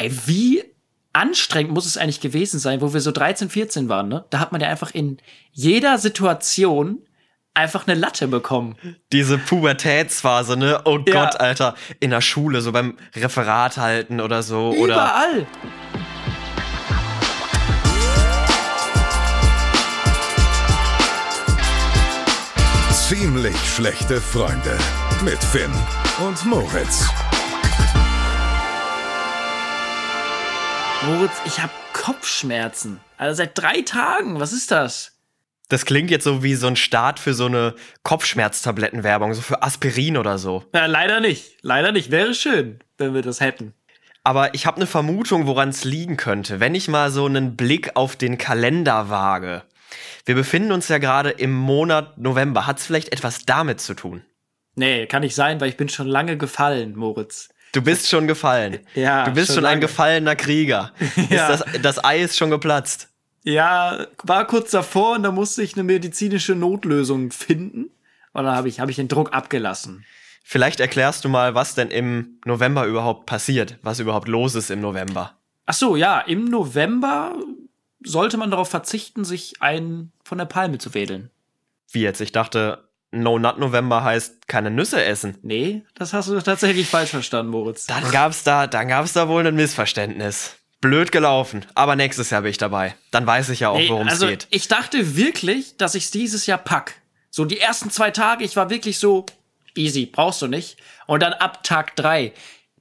Ey, wie anstrengend muss es eigentlich gewesen sein, wo wir so 13, 14 waren, ne? Da hat man ja einfach in jeder Situation einfach eine Latte bekommen. Diese Pubertätsphase, ne? Oh Ja. Gott, Alter. In der Schule, so beim Referat halten oder so. Oder Überall. Ziemlich schlechte Freunde mit Finn und Moritz. Moritz, ich hab Kopfschmerzen. Also seit drei Tagen. Was ist das? das klingt jetzt so wie so ein Start für so eine Kopfschmerztablettenwerbung, so für Aspirin oder so. Ja, leider nicht. Leider nicht. Wäre schön, wenn wir das hätten. Aber ich habe eine Vermutung, woran es liegen könnte, wenn ich mal so einen Blick auf den Kalender wage. Wir befinden uns ja gerade im Monat November. Hat es vielleicht etwas damit zu tun? Nee, kann nicht sein, weil ich bin schon lange gefallen, Moritz. Du bist schon gefallen. Ja, Du bist schon schon, ein gefallener Krieger. Ja. Das, das Ei ist schon geplatzt. Ja, war kurz davor und da musste ich eine medizinische Notlösung finden. Und dann habe ich, hab ich den Druck abgelassen. Vielleicht erklärst du mal, was denn im November überhaupt passiert, was überhaupt los ist im November. Ach so, ja, im November sollte man darauf verzichten, sich einen von der Palme zu wedeln. Wie jetzt? Ich dachte, No Nut November heißt keine Nüsse essen. Nee, das hast du tatsächlich falsch verstanden, Moritz. Dann gab's da, dann gab's da wohl ein Missverständnis. Blöd gelaufen, aber nächstes Jahr bin ich dabei. Dann weiß ich ja auch, Nee, worum es also geht. ich dachte wirklich, dass ich es dieses Jahr pack. So die ersten zwei Tage, ich war wirklich so easy, brauchst du nicht. Und dann ab Tag drei,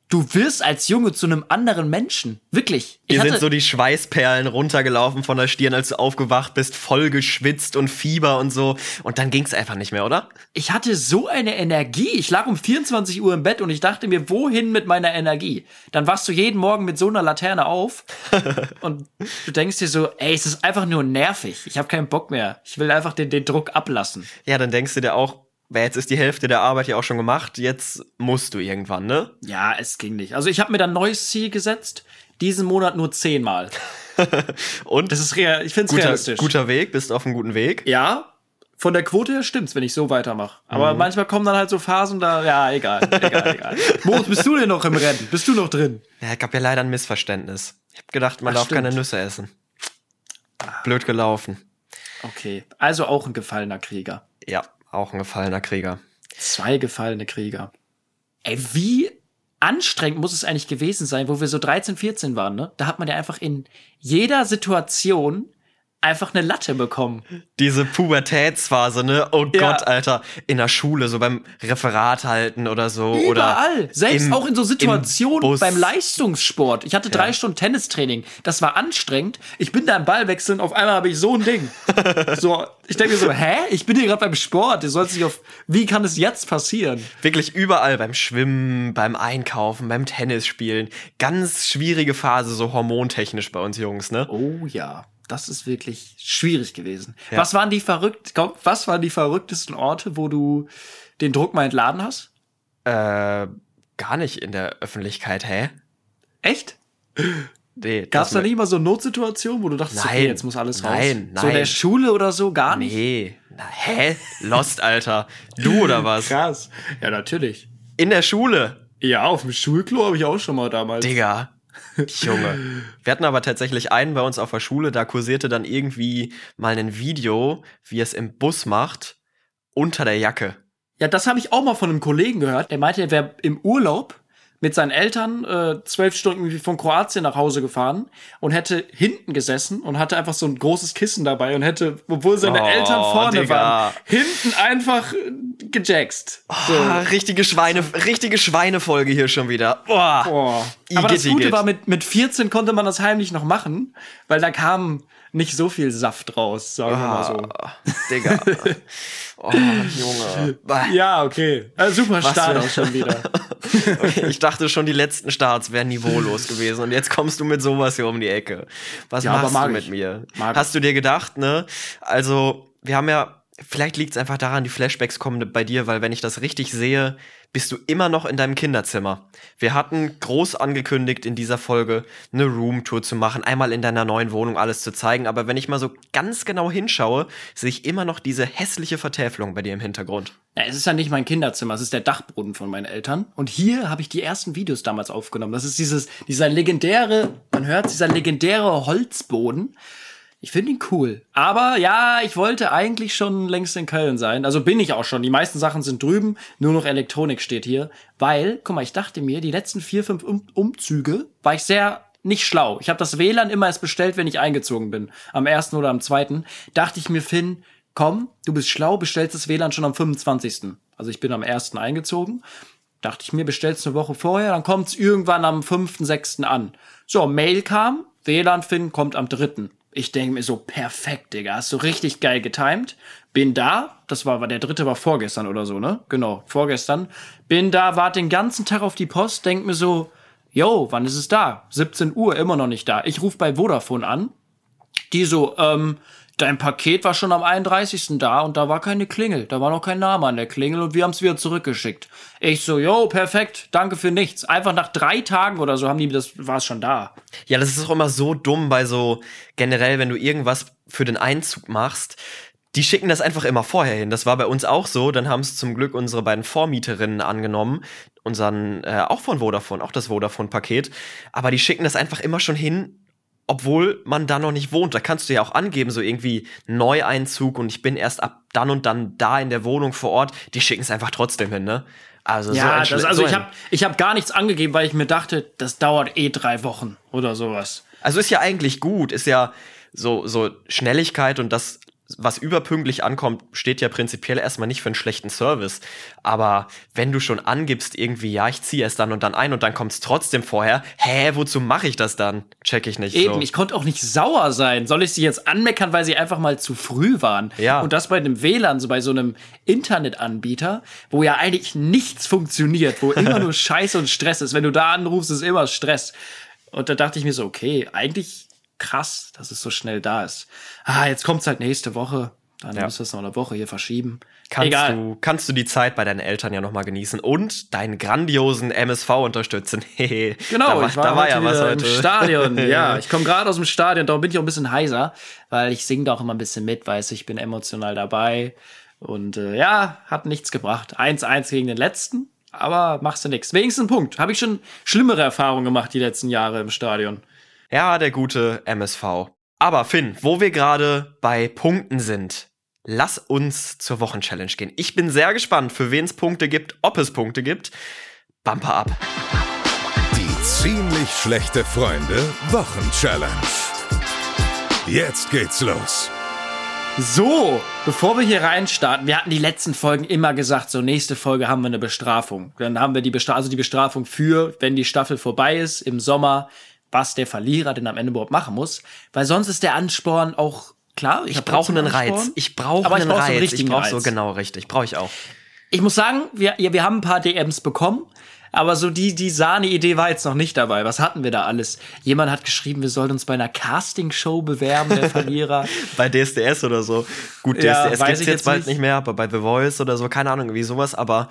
du wirst als Junge zu einem anderen Menschen, wirklich. Ich Dir sind so die Schweißperlen runtergelaufen von der Stirn, als du aufgewacht bist, voll geschwitzt und Fieber und so. Und dann ging's einfach nicht mehr, oder? ich hatte so eine Energie. Ich lag um 24 Uhr im Bett und ich dachte mir, wohin mit meiner Energie? Dann wachst du jeden Morgen mit so einer Laterne auf und du denkst dir so, ey, es ist einfach nur nervig. Ich habe keinen Bock mehr. Ich will einfach den, den Druck ablassen. Ja, dann denkst du dir auch, "Wer, jetzt ist die Hälfte der Arbeit ja auch schon gemacht, jetzt musst du irgendwann, ne? Ja, es ging nicht. Also ich habe mir dann ein neues Ziel gesetzt. Diesen Monat nur zehnmal. Und Das ist real, ich finde es realistisch. guter Weg, bist auf einem guten Weg. Ja, von der Quote her stimmt's, wenn ich so weitermache. Aber Mhm. manchmal kommen dann halt so Phasen, da, ja, egal, egal, egal. Moritz, bist du denn noch im Rennen? Bist du noch drin? Ja, gab ja leider ein Missverständnis. Ich hab gedacht, man Ach, darf stimmt. keine Nüsse essen. Blöd gelaufen. Okay, also auch ein gefallener Krieger. Ja, auch ein gefallener Krieger. Zwei gefallene Krieger. Ey, wie anstrengend muss es eigentlich gewesen sein, wo wir so 13, 14 waren, ne? Da hat man ja einfach in jeder Situation einfach eine Latte bekommen. Diese Pubertätsphase, ne? Oh Ja. Gott, Alter. In der Schule, so beim Referat halten oder so. Oder Überall. Selbst im- auch in so Situationen beim Leistungssport. Ich hatte drei Stunden Tennistraining. Das war anstrengend. Ich bin da im Ball wechseln. Auf einmal habe ich so ein Ding. so, ich denke mir so, hä? Ich bin hier gerade beim Sport. Du sollst dich auf, wie kann es jetzt passieren? Wirklich überall beim Schwimmen, beim Einkaufen, beim Tennisspielen. Ganz schwierige Phase, so hormontechnisch bei uns Jungs, ne? Oh ja. Das ist wirklich schwierig gewesen. Ja. Was waren die verrückt, komm, was waren die verrücktesten Orte, wo du den Druck mal entladen hast? Äh, gar nicht in der Öffentlichkeit, hä? Echt? Nee, Gab es da nicht mal so Notsituationen, wo du dachtest, Nein. okay, jetzt muss alles raus? Nein, So in der nein. Schule oder so gar nicht? Nee. Na, hä? Lost, Alter. Du oder was? Krass. Ja, natürlich. In der Schule. Ja, auf dem Schulklo habe ich auch schon mal damals. Digga. Junge. Wir hatten aber tatsächlich einen bei uns auf der Schule, da kursierte dann irgendwie mal ein Video, wie es im Bus macht, unter der Jacke. Ja, das habe ich auch mal von einem Kollegen gehört. Der meinte, er wäre im Urlaub mit seinen Eltern äh, zwölf Stunden irgendwie von Kroatien nach Hause gefahren und hätte hinten gesessen und hatte einfach so ein großes Kissen dabei und hätte, obwohl seine Oh, Eltern vorne Digga. waren, hinten einfach äh, gejackst. So. Ah, richtige Schweine, richtige Schweinefolge hier schon wieder. Boah. Boah. Aber das Gute Igitt. war, mit, mit 14 konnte man das heimlich noch machen, weil da kam nicht so viel Saft raus, sagen wir mal so. Ah, Digga. Oh, Junge. Ja, okay. Äh, super Start auch schon wieder. Ich dachte schon, die letzten Starts wären niveaulos gewesen und jetzt kommst du mit sowas hier um die Ecke. Was Ja, machst du ich. mit mir? Mag Hast du dir gedacht, ne? Also, wir haben ja vielleicht liegt es einfach daran, die Flashbacks kommen bei dir, weil wenn ich das richtig sehe, bist du immer noch in deinem Kinderzimmer. Wir hatten groß angekündigt in dieser Folge eine Roomtour zu machen, einmal in deiner neuen Wohnung alles zu zeigen, aber wenn ich mal so ganz genau hinschaue, sehe ich immer noch diese hässliche Vertäfelung bei dir im Hintergrund. Ja, es ist ja nicht mein Kinderzimmer, es ist der Dachboden von meinen Eltern. Und hier habe ich die ersten Videos damals aufgenommen. Das ist dieses, dieser legendäre, man hört, dieser legendäre Holzboden. Ich finde ihn cool. Aber ja, ich wollte eigentlich schon längst in Köln sein. Also bin ich auch schon. Die meisten Sachen sind drüben. Nur noch Elektronik steht hier. Weil, guck mal, ich dachte mir, die letzten vier, fünf um Umzüge war ich sehr nicht schlau. Ich habe das WLAN immer erst bestellt, wenn ich eingezogen bin. Am ersten oder am zweiten. Dachte ich mir, Finn, komm, du bist schlau, bestellst das WLAN schon am 25. Also ich bin am ersten eingezogen. Dachte ich mir, bestellst eine Woche vorher, dann kommt's irgendwann am 5., 6. an. So, Mail kam, WLAN Finn kommt am 3. Ich denke mir so, perfekt, Digga, hast du richtig geil getimed. Bin da, das war, der dritte war vorgestern oder so, ne? Genau, vorgestern. Bin da, warte den ganzen Tag auf die Post, denk mir so, yo, wann ist es da? 17 Uhr, immer noch nicht da. Ich rufe bei Vodafone an. Die so, ähm, dein Paket war schon am 31. da und da war keine Klingel. Da war noch kein Name an der Klingel und wir haben es wieder zurückgeschickt. Ich so, yo, perfekt, danke für nichts. Einfach nach drei Tagen oder so haben die, das war es schon da. Ja, das ist auch immer so dumm bei so generell, wenn du irgendwas für den Einzug machst. Die schicken das einfach immer vorher hin. Das war bei uns auch so. Dann haben es zum Glück unsere beiden Vormieterinnen angenommen. Unseren, äh, auch von Vodafone, auch das Vodafone-Paket. Aber die schicken das einfach immer schon hin, obwohl man da noch nicht wohnt. Da kannst du ja auch angeben, so irgendwie Neueinzug und ich bin erst ab dann und dann da in der Wohnung vor Ort. Die schicken es einfach trotzdem hin, ne? Also ja, so das, also so ich habe ich hab gar nichts angegeben, weil ich mir dachte, das dauert eh drei Wochen oder sowas. Also ist ja eigentlich gut, ist ja so so Schnelligkeit und das was überpünktlich ankommt, steht ja prinzipiell erstmal nicht für einen schlechten Service. Aber wenn du schon angibst, irgendwie, ja, ich ziehe es dann und dann ein und dann kommt es trotzdem vorher, hä, wozu mache ich das dann? Check ich nicht. Eben, so. ich konnte auch nicht sauer sein. Soll ich sie jetzt anmeckern, weil sie einfach mal zu früh waren? Ja. Und das bei einem WLAN, so bei so einem Internetanbieter, wo ja eigentlich nichts funktioniert, wo immer nur Scheiße und Stress ist. Wenn du da anrufst, ist immer Stress. Und da dachte ich mir so, okay, eigentlich krass, dass es so schnell da ist. Ah, jetzt kommt's halt nächste Woche. Dann ja. müssen wir es noch eine Woche hier verschieben. Kannst Egal. du, kannst du die Zeit bei deinen Eltern ja nochmal genießen und deinen grandiosen MSV unterstützen. genau, da ich war, da war ja was heute. im Stadion. ja, ich komme gerade aus dem Stadion, darum bin ich auch ein bisschen heiser, weil ich singe da auch immer ein bisschen mit, weiß ich bin emotional dabei. Und äh, ja, hat nichts gebracht. 1-1 gegen den letzten, aber machst du nichts. Wenigstens einen Punkt. Habe ich schon schlimmere Erfahrungen gemacht die letzten Jahre im Stadion. Ja, der gute MSV. Aber Finn, wo wir gerade bei Punkten sind, lass uns zur Wochenchallenge gehen. Ich bin sehr gespannt, für wen es Punkte gibt, ob es Punkte gibt. Bumper ab. Die ziemlich schlechte Freunde Wochenchallenge. Jetzt geht's los. So, bevor wir hier reinstarten, wir hatten die letzten Folgen immer gesagt, so nächste Folge haben wir eine Bestrafung. Dann haben wir die Bestrafung, also die Bestrafung für, wenn die Staffel vorbei ist, im Sommer, was der Verlierer denn am Ende überhaupt machen muss, weil sonst ist der Ansporn auch klar. Ich, ich brauche einen Reiz. Ich brauche einen Reiz. So ich brauche so genau richtig. Brauche ich auch. Ich muss sagen, wir, wir haben ein paar DMs bekommen, aber so die, die Sahne-Idee war jetzt noch nicht dabei. Was hatten wir da alles? Jemand hat geschrieben, wir sollten uns bei einer Castingshow bewerben, der Verlierer. bei DSDS oder so. Gut, DSDS ja, gibt's jetzt, jetzt bald nicht. nicht mehr, aber bei The Voice oder so, keine Ahnung, wie sowas, aber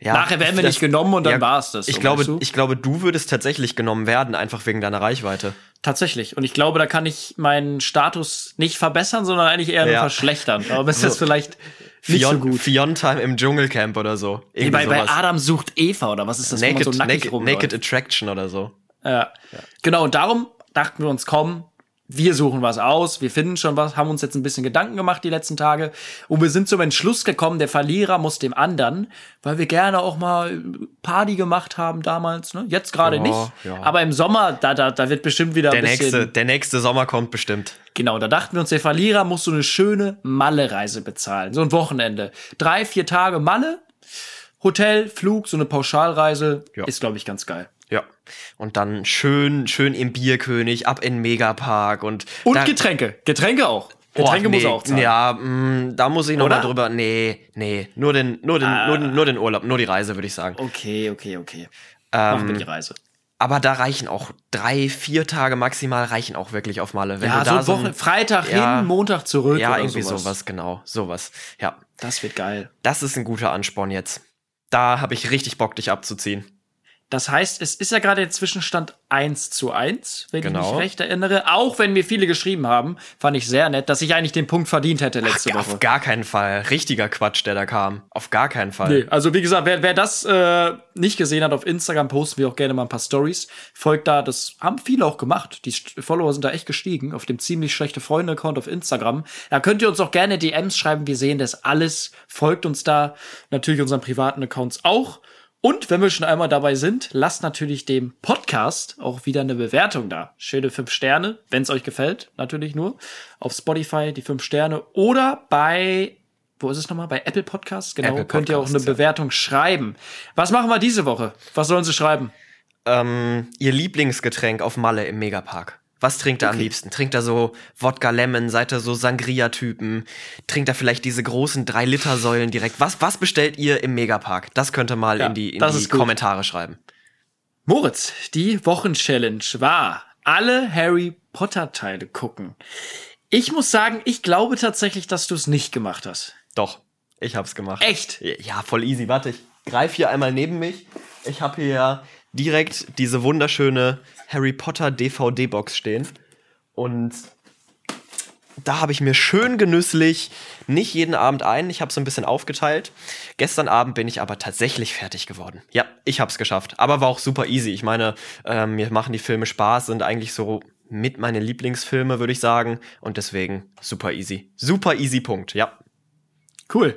ja, Nachher werden wir das, nicht genommen und dann ja, war's das. Ich, so, glaube, du? ich glaube, du würdest tatsächlich genommen werden, einfach wegen deiner Reichweite. Tatsächlich. Und ich glaube, da kann ich meinen Status nicht verbessern, sondern eigentlich eher nur verschlechtern. Aber ist so. das vielleicht nicht Fion, so gut. Fionn-Time im Dschungelcamp oder so. Nee, bei, bei Adam sucht Eva oder was ist das? Naked, so naked, naked Attraction oder so. Ja. ja. Genau, und darum dachten wir uns, komm, wir suchen was aus, wir finden schon was, haben uns jetzt ein bisschen Gedanken gemacht die letzten Tage und wir sind zum Entschluss gekommen, der Verlierer muss dem anderen, weil wir gerne auch mal Party gemacht haben damals, ne? Jetzt gerade ja, nicht, ja. aber im Sommer, da, da, da wird bestimmt wieder der ein bisschen, nächste, der nächste Sommer kommt bestimmt. Genau, da dachten wir uns, der Verlierer muss so eine schöne Malle-Reise bezahlen, so ein Wochenende, drei, vier Tage Malle, Hotel, Flug, so eine Pauschalreise, ja. ist glaube ich ganz geil. Ja. Und dann schön, schön im Bierkönig, ab in den Megapark und. Und Getränke. Getränke auch. Getränke oh, nee, muss auch zahlen. Ja, mh, mm, da muss ich noch Oder? mal drüber. Nee, nee. Nur den, nur den, ah. nur den, nur den Urlaub, nur die Reise, würde ich sagen. Okay, okay, okay. Ähm, Machen wir die Reise. Aber da reichen auch drei, vier Tage maximal reichen auch wirklich auf Malle. Wenn ja, du da so Woche, Freitag Ja. hin, Montag zurück. ja, irgendwie sowas. sowas. genau, sowas. Ja, Das wird geil. das ist ein guter Ansporn jetzt. Da habe ich richtig Bock, dich abzuziehen. Das heißt, es ist ja gerade der Zwischenstand 1 zu 1, wenn ich Genau. mich recht erinnere. Auch wenn mir viele geschrieben haben, fand ich sehr nett, dass ich eigentlich den Punkt verdient hätte letzte Ach, Woche. auf gar keinen Fall. Richtiger Quatsch, der da kam. Auf gar keinen Fall. Nee, also wie gesagt, wer, wer das äh, nicht gesehen hat, auf Instagram posten wir auch gerne mal ein paar Stories. Folgt da, das haben viele auch gemacht. Die Follower sind da echt gestiegen auf dem ziemlich schlechte Freunde-Account auf Instagram. Da könnt ihr uns auch gerne DMs schreiben. Wir sehen das alles. Folgt uns da. Natürlich unseren privaten Accounts auch. Und wenn wir schon einmal dabei sind, lasst natürlich dem Podcast auch wieder eine Bewertung da. Schöne fünf Sterne, wenn es euch gefällt, natürlich nur. Auf Spotify die fünf Sterne oder bei wo ist es nochmal? Bei Apple Podcasts? Genau, Apple könnt ihr auch eine ja. Bewertung schreiben. Was machen wir diese Woche? Was sollen sie schreiben? Ähm, ihr Lieblingsgetränk auf Malle im Megapark. Was trinkt ihr am liebsten? Trinkt ihr so Wodka Lemon? Seid ihr so Sangria-Typen? Trinkt ihr vielleicht diese großen 3-Liter-Säulen direkt? Was, was bestellt ihr im Megapark? Das könnt ihr mal Ja, in die, in die. Kommentare schreiben. Moritz, die Wochenchallenge war alle Harry Potter Teile gucken. Ich muss sagen, ich glaube tatsächlich, dass du es nicht gemacht hast. Doch, ich hab's gemacht. Echt? Ja, voll easy. Warte, ich greif hier einmal neben mich. Ich habe hier ja direkt diese wunderschöne Harry Potter DVD-Box stehen. Und da habe ich mir schön genüsslich nicht jeden Abend ein. Ich habe so ein bisschen aufgeteilt. Gestern Abend bin ich aber tatsächlich fertig geworden. Ja, ich habe es geschafft. Aber war auch super easy. Ich meine, ähm, mir machen die Filme Spaß, sind eigentlich so mit meine Lieblingsfilme, würde ich sagen. Und deswegen super easy. Super easy Punkt. Ja. Cool.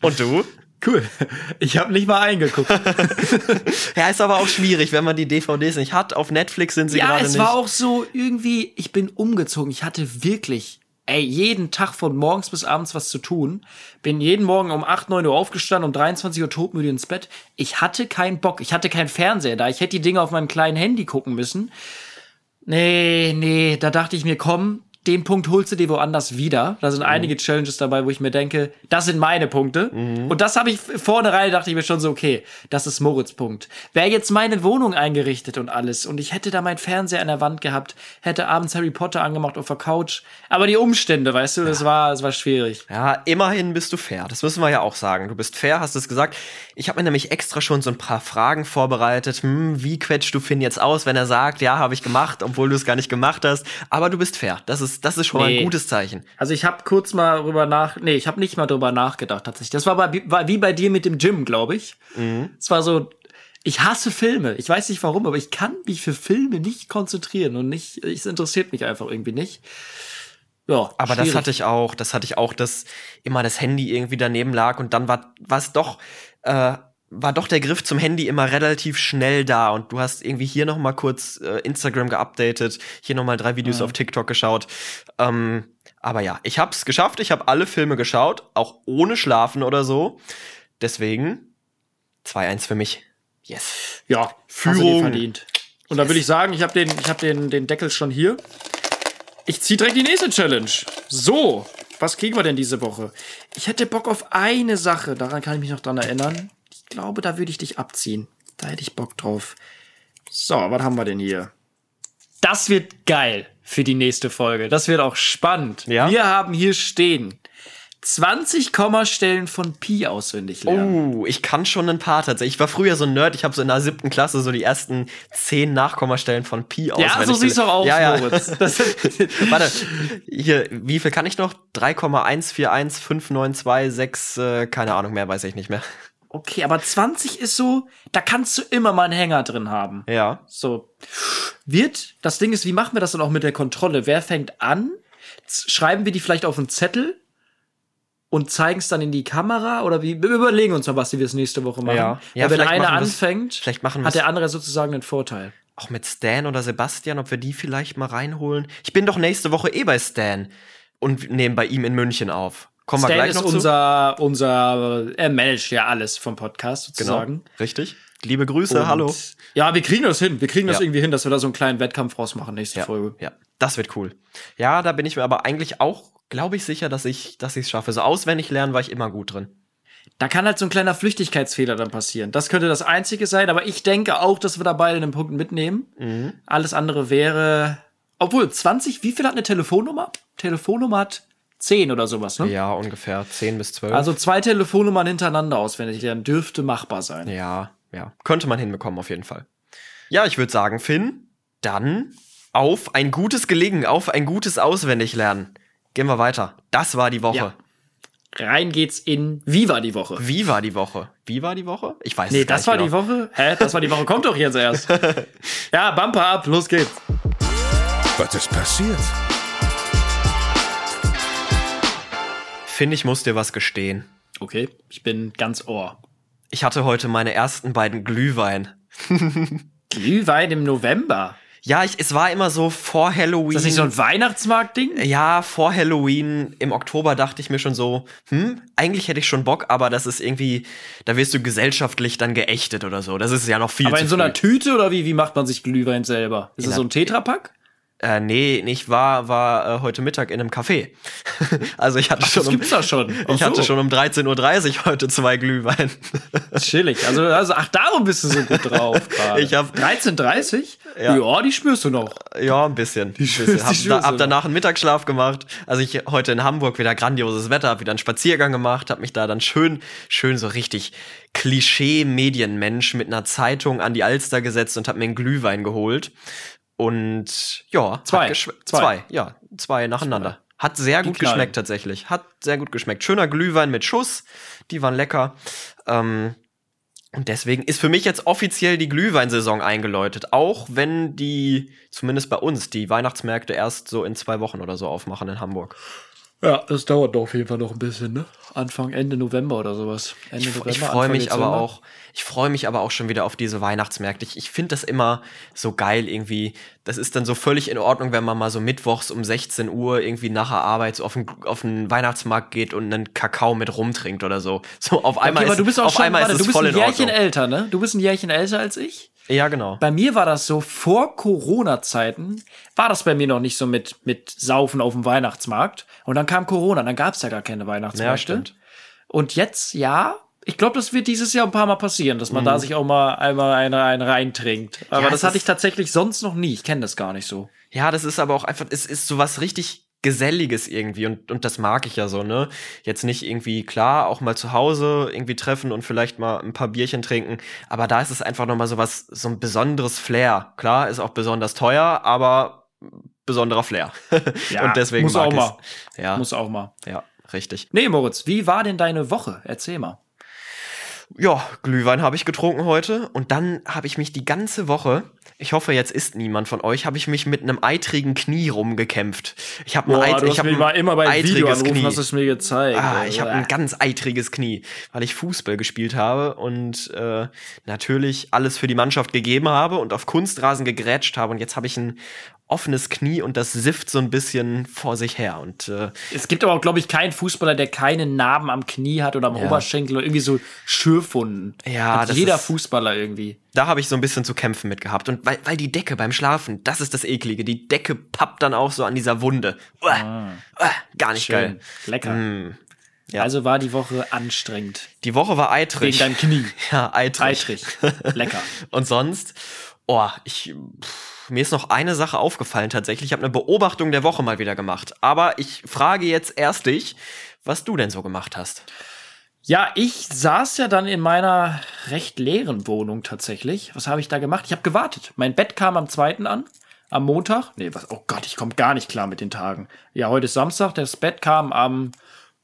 Und du? Cool. Ich habe nicht mal eingeguckt. Ja, ist aber auch schwierig, wenn man die DVDs nicht hat. Auf Netflix sind sie ja, gerade es nicht. war auch so irgendwie, ich bin umgezogen. Ich hatte wirklich, ey, jeden Tag von morgens bis abends was zu tun. Bin jeden Morgen um 8, 9 Uhr aufgestanden, um 23 Uhr todmüde ins Bett. Ich hatte keinen Bock. Ich hatte keinen Fernseher da. Ich hätte die Dinge auf meinem kleinen Handy gucken müssen. Nee, nee, da dachte ich mir, komm, den Punkt holst du dir woanders wieder. Da sind einige Challenges dabei, wo ich mir denke, das sind meine Punkte. Und das habe ich vornherein, dachte ich mir schon so, okay, das ist Moritz Punkt. Wäre jetzt meine Wohnung eingerichtet und alles und ich hätte da meinen Fernseher an der Wand gehabt, hätte abends Harry Potter angemacht auf der Couch. Aber die Umstände, weißt du, das war, das war schwierig. Ja, immerhin bist du fair. Das müssen wir ja auch sagen. Du bist fair, hast es gesagt. Ich habe mir nämlich extra schon so ein paar Fragen vorbereitet. Hm, wie quetscht du Finn jetzt aus, wenn er sagt, ja, habe ich gemacht, obwohl du es gar nicht gemacht hast. Aber du bist fair. Das ist, das ist schon mal Nee. ein gutes Zeichen. Also ich habe kurz mal drüber nach, nee, ich habe nicht mal drüber nachgedacht tatsächlich. Das war, bei, war wie bei dir mit dem Gym, glaube ich. Es war so, ich hasse Filme. Ich weiß nicht warum, aber ich kann mich für Filme nicht konzentrieren und nicht, es interessiert mich einfach irgendwie nicht. Ja, Aber das schwierig. hatte ich auch. Das hatte ich auch, dass immer das Handy irgendwie daneben lag und dann war es doch, äh, war doch der Griff zum Handy immer relativ schnell da und du hast irgendwie hier noch mal kurz äh, Instagram geupdatet, hier noch mal drei Videos auf TikTok geschaut. Ähm, aber ja, ich hab's geschafft. Ich habe alle Filme geschaut, auch ohne Schlafen oder so. Deswegen 2-1 für mich. Yes. Ja, Führung. Verdient. Und da würde ich sagen, ich habe den, ich hab den, den Deckel schon hier. Ich ziehe direkt die nächste Challenge. So, was kriegen wir denn diese Woche? Ich hätte Bock auf eine Sache, daran kann ich mich noch dran erinnern. Ich glaube, da würde ich dich abziehen. Da hätte ich Bock drauf. So, was haben wir denn hier? Das wird geil für die nächste Folge. Das wird auch spannend. Ja? Wir haben hier stehen 20 Kommastellen von Pi auswendig lernen. Oh, ich kann schon ein paar tatsächlich. Ich war früher so ein Nerd, ich habe so in der siebten Klasse so die ersten zehn Nachkommastellen von Pi auswendig. Ja, so siehst du auch aus, ja, ja. Moritz. Warte, hier, wie viel kann ich noch? 3,141592, äh, keine Ahnung mehr, weiß ich nicht mehr. Okay, aber 20 ist so, da kannst du immer mal einen Hänger drin haben. Ja. So. Wird, das Ding ist, wie machen wir das dann auch mit der Kontrolle? Wer fängt an? Schreiben wir die vielleicht auf einen Zettel und zeigen es dann in die Kamera? Oder wie? Wir überlegen uns mal, was wir das nächste Woche machen. Ja. Ja, wenn einer anfängt, vielleicht machen hat der andere sozusagen einen Vorteil. Auch mit Stan oder Sebastian, ob wir die vielleicht mal reinholen. Ich bin doch nächste Woche eh bei Stan und nehmen bei ihm in München auf. Kommen wir Stan gleich ist noch zu. unser, unser, er managt ja alles vom Podcast Genau, sozusagen. richtig. Liebe Grüße, Und- hallo. Ja, wir kriegen das hin. Wir kriegen das Ja. irgendwie hin, dass wir da so einen kleinen Wettkampf rausmachen nächste Ja, Folge. ja, das wird cool. Ja, da bin ich mir aber eigentlich auch, glaube ich, sicher, dass ich dass ich es schaffe. So auswendig lernen war ich immer gut drin. Da kann halt so ein kleiner Flüchtigkeitsfehler dann passieren. Das könnte das Einzige sein, aber ich denke auch, dass wir da beide einen Punkt mitnehmen. Mhm. Alles andere wäre. Obwohl, 20, wie viel hat eine Telefonnummer? Telefonnummer hat 10 oder sowas, ne? Ja, ungefähr 10 bis 12. Also zwei Telefonnummern hintereinander auswendig lernen dürfte machbar sein. Ja, ja. Könnte man hinbekommen, auf jeden Fall. Ja, ich würde sagen, Finn, dann auf ein gutes Gelingen, auf ein gutes Auswendiglernen. Gehen wir weiter. Das war die Woche. Ja. Rein geht's in Wie war die Woche? Wie war die Woche? Wie war die Woche? Ich weiß Nee, es gar das nicht war genau. die Woche? Hä? Das war die Woche. Kommt doch jetzt erst. Ja, Bumper ab, los geht's. Was ist passiert? Finn, ich muss dir was gestehen. Okay, ich bin ganz ohr. Ich hatte heute meine ersten beiden Glühwein. Glühwein im November. Ja, ich, es war immer so vor Halloween. Ist das nicht so ein Weihnachtsmarkt-Ding? Ja, vor Halloween im Oktober dachte ich mir schon so, hm, eigentlich hätte ich schon Bock, aber das ist irgendwie, da wirst du gesellschaftlich dann geächtet oder so. Das ist ja noch viel Aber zu in so einer früh. Tüte oder wie, wie macht man sich Glühwein selber? Ist das einer- so ein Tetrapack? Äh, nee, ich war, war äh, heute Mittag in einem Café. also ich hatte schon Das um, gibt's da schon. Ach ich hatte so. schon um 13.30 Uhr heute zwei Glühwein. Chillig. Also, also, ach, darum bist du so gut drauf gerade. Ich hab- 13,30? Ja. ja, die spürst du noch. ja, ein bisschen. Die Schö- bisschen. die Hab, Schöße da, hab danach einen Mittagsschlaf gemacht. Also ich heute in Hamburg wieder grandioses Wetter, hab wieder einen Spaziergang gemacht, hab mich da dann schön, schön so richtig Klischee-Medienmensch mit einer Zeitung an die Alster gesetzt und hab mir einen Glühwein geholt. Und ja, Zwei. Zwei. zwei, ja, zwei nacheinander. Hat sehr gut knallen. geschmeckt tatsächlich. Hat sehr gut geschmeckt. Schöner Glühwein mit Schuss, die waren lecker. Ähm, und deswegen ist für mich jetzt offiziell die Glühweinsaison eingeläutet, auch wenn die, zumindest bei uns, die Weihnachtsmärkte erst so in zwei Wochen oder so aufmachen in Hamburg. Ja, das dauert doch auf jeden Fall noch ein bisschen, ne? Anfang, Ende November oder sowas. Ende Ich, November, ich freue mich aber Dezember. auch, ich freue mich aber auch schon wieder auf diese Weihnachtsmärkte. Ich, ich finde das immer so geil irgendwie. Das ist dann so völlig in Ordnung, wenn man mal so mittwochs um 16 Uhr irgendwie nach der Arbeit so auf den, auf den Weihnachtsmarkt geht und einen Kakao mit rumtrinkt oder so. So auf einmal Okay, aber ist, du bist auch auf schon, einmal warte, ist du es bist voll ein in Jährchen Ordnung. älter, ne? Du bist ein Jährchen älter als ich. Ja, genau. Bei mir war das so, vor Corona-Zeiten war das bei mir noch nicht so mit, mit Saufen auf dem Weihnachtsmarkt. Und dann kam Corona, dann gab es ja gar keine Ja, Weihnachtsmärkte. stimmt. Und jetzt, ja, ich glaube, das wird dieses Jahr ein paar Mal passieren, dass man da sich auch mal einmal eine, eine reintrinkt. Aber Mhm. Ja, das hatte ich tatsächlich sonst noch nie. Ich kenne das gar nicht so. Ja, das ist aber auch einfach, es ist so was richtig Geselliges irgendwie und, und das mag ich ja so, ne? Jetzt nicht irgendwie, klar, auch mal zu Hause irgendwie treffen und vielleicht mal ein paar Bierchen trinken, aber da ist es einfach nochmal so was, so ein besonderes Flair. Klar, ist auch besonders teuer, aber besonderer Flair. Ja, und deswegen muss mag auch mal. ich's. Ja, Muss auch mal. ja, richtig. Nee, Moritz, wie war denn deine Woche? Erzähl mal. Ja, Glühwein habe ich getrunken heute und dann habe ich mich die ganze Woche, ich hoffe, jetzt ist niemand von euch, habe ich mich mit einem eitrigen Knie rumgekämpft. Ich habe ein, Eit ich hab ein eitriges Knie. es mir gezeigt. Ah, ich habe ein ganz eitriges Knie, weil ich Fußball gespielt habe und äh, natürlich alles für die Mannschaft gegeben habe und auf Kunstrasen gegrätscht habe und jetzt habe ich ein offenes Knie und das sifft so ein bisschen vor sich her und äh, Es gibt aber auch, glaube ich, keinen Fußballer, der keine Narben am Knie hat oder am Ja. Oberschenkel oder irgendwie so Schürfwunden. Ja, hat das jeder ist- Fußballer irgendwie. da habe ich so ein bisschen zu kämpfen mit gehabt und weil, weil die Decke beim Schlafen, das ist das eklige, die Decke pappt dann auch so an dieser Wunde. Uah, uah, gar nicht Ah. Schön. geil. Lecker. Mm. Ja. Also war die Woche anstrengend. Die Woche war eitrig. Wegen deinem Knie. Ja, eitrig. Eitrig. Lecker. Und sonst, oh, ich, pff, mir ist noch eine Sache aufgefallen tatsächlich. Ich habe eine Beobachtung der Woche mal wieder gemacht. Aber ich frage jetzt erst dich, was du denn so gemacht hast. Ja, ich saß ja dann in meiner recht leeren Wohnung tatsächlich. Was habe ich da gemacht? Ich habe gewartet. Mein Bett kam am zweiten an. Am Montag. Nee, was? Oh Gott, ich komme gar nicht klar mit den Tagen. Ja, heute ist Samstag. Das Bett kam am,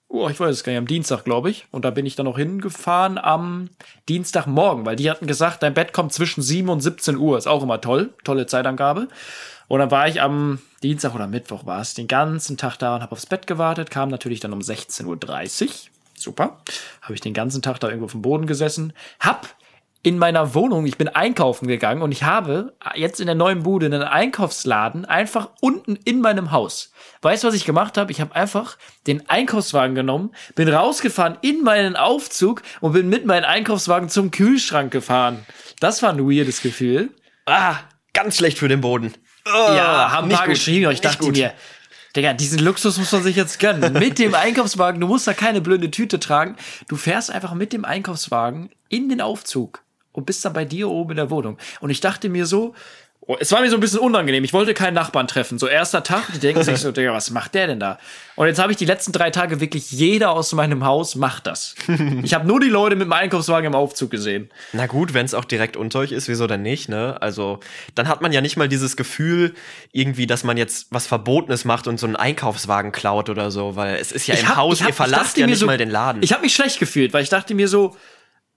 oh, ich weiß es gar nicht, am Dienstag, glaube ich. Und da bin ich dann noch hingefahren am Dienstagmorgen, weil die hatten gesagt, dein Bett kommt zwischen 7 und 17 Uhr. Ist auch immer toll. Tolle Zeitangabe. Und dann war ich am Dienstag oder Mittwoch war es den ganzen Tag da und habe aufs Bett gewartet. Kam natürlich dann um 16.30 Uhr. Super. Habe ich den ganzen Tag da irgendwo auf dem Boden gesessen. Hab in meiner Wohnung, ich bin einkaufen gegangen und ich habe jetzt in der neuen Bude einen Einkaufsladen einfach unten in meinem Haus. Weißt du, was ich gemacht habe? Ich habe einfach den Einkaufswagen genommen, bin rausgefahren in meinen Aufzug und bin mit meinem Einkaufswagen zum Kühlschrank gefahren. Das war ein weirdes Gefühl. Ah, ganz schlecht für den Boden. Oh, ja, haben paar geschrieben, aber ich dachte mir, Digga, diesen Luxus muss man sich jetzt gönnen. Mit dem Einkaufswagen, du musst da keine blöde Tüte tragen. Du fährst einfach mit dem Einkaufswagen in den Aufzug und bist dann bei dir oben in der Wohnung. Und ich dachte mir so, oh, es war mir so ein bisschen unangenehm. Ich wollte keinen Nachbarn treffen. So erster Tag, die denken sich so, Digga, was macht der denn da? Und jetzt habe ich die letzten drei Tage wirklich jeder aus meinem Haus macht das. Ich habe nur die Leute mit dem Einkaufswagen im Aufzug gesehen. Na gut, wenn es auch direkt unter euch ist, wieso denn nicht, ne? Also, dann hat man ja nicht mal dieses Gefühl, irgendwie, dass man jetzt was Verbotenes macht und so einen Einkaufswagen klaut oder so, weil es ist ja Ich im hab- Haus, ich hab- ihr verlasst ja mir nicht so- mal den Laden. Ich habe mich schlecht gefühlt, weil ich dachte mir so,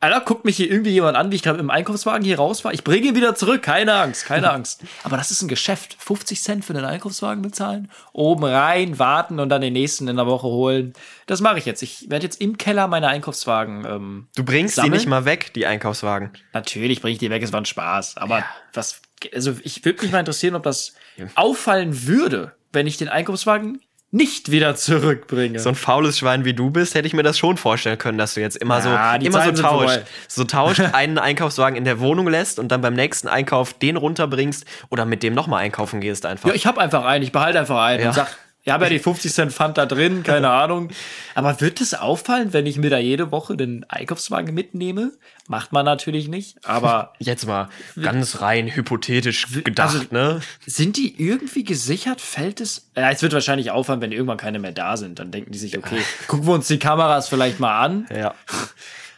Alter, guckt mich hier irgendwie jemand an, wie ich gerade im Einkaufswagen hier raus war. Ich bringe ihn wieder zurück, keine Angst, keine Angst. Aber das ist ein Geschäft. 50 Cent für den Einkaufswagen bezahlen, oben rein, warten und dann den nächsten in der Woche holen. Das mache ich jetzt. Ich werde jetzt im Keller meine Einkaufswagen. Ähm, du bringst sammeln. die nicht mal weg, die Einkaufswagen. Natürlich bringe ich die weg, es war ein Spaß. Aber was, also ich würde mich mal interessieren, ob das auffallen würde, wenn ich den Einkaufswagen nicht wieder zurückbringe. So ein faules Schwein wie du bist, hätte ich mir das schon vorstellen können, dass du jetzt immer Ja, so immer so Zeiten sind tauscht. So tauscht einen Einkaufswagen in der Wohnung lässt und dann beim nächsten Einkauf den runterbringst oder mit dem nochmal einkaufen gehst einfach. Ja, ich habe einfach einen, ich behalte einfach einen Ja. und sag, ja die 50 Cent Pfand da drin, keine Ahnung. Aber wird es auffallen, wenn ich mir da jede Woche den Einkaufswagen mitnehme? Macht man natürlich nicht, aber Jetzt mal ganz rein hypothetisch gedacht, also- ne? sind die irgendwie gesichert? Fällt es? Ja, es wird wahrscheinlich auffallen, wenn irgendwann keine mehr da sind. Dann denken die sich, okay, gucken wir uns die Kameras vielleicht mal an. Ja.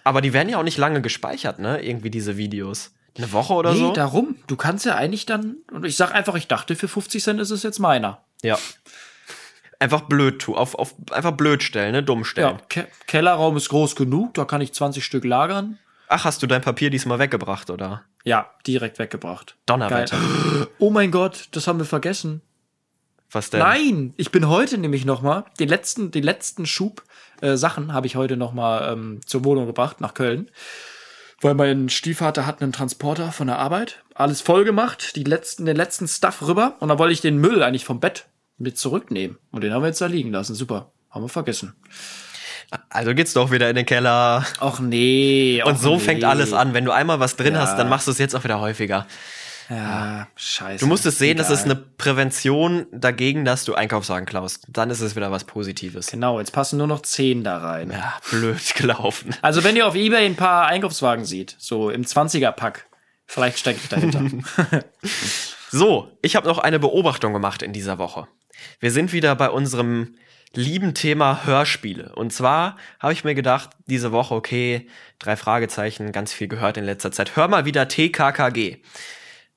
Aber die werden ja auch nicht lange gespeichert, ne? Irgendwie diese Videos. Eine Woche oder Nee, so? darum. Du kannst ja eigentlich dann, und ich sag einfach, ich dachte, für 50 Cent ist es jetzt meiner. Ja. Einfach blöd tu, auf, auf einfach blöd stellen, ne? Dumm Ja, stellen. Ke Kellerraum ist groß genug, da kann ich 20 Stück lagern. Ach, hast du dein Papier diesmal weggebracht, oder? Ja, direkt weggebracht. Donnerwetter. Geil. Oh mein Gott, das haben wir vergessen. Was denn? Nein, ich bin heute nämlich noch mal den letzten, den letzten Schub äh, Sachen habe ich heute noch mal ähm, zur Wohnung gebracht nach Köln, weil mein Stiefvater hat einen Transporter von der Arbeit, alles voll gemacht, die letzten, den letzten Stuff rüber und dann wollte ich den Müll eigentlich vom Bett mit zurücknehmen und den haben wir jetzt da liegen lassen. Super, haben wir vergessen. Also geht's doch wieder in den Keller. Ach nee. Und och so nee. fängt alles an. Wenn du einmal was drin Ja. hast, dann machst du es jetzt auch wieder häufiger. Ja, scheiße. Du musst es sehen, das ist Egal. eine Prävention dagegen, dass du Einkaufswagen klaust. Dann ist es wieder was Positives. Genau, jetzt passen nur noch 10 da rein. Ja, blöd gelaufen. Also wenn ihr auf Ebay ein paar Einkaufswagen seht, so im 20er-Pack, vielleicht stecke ich dahinter. So, ich habe noch eine Beobachtung gemacht in dieser Woche. Wir sind wieder bei unserem lieben Thema Hörspiele. Und zwar habe ich mir gedacht, diese Woche, okay, drei Fragezeichen, ganz viel gehört in letzter Zeit. Hör mal wieder TKKG.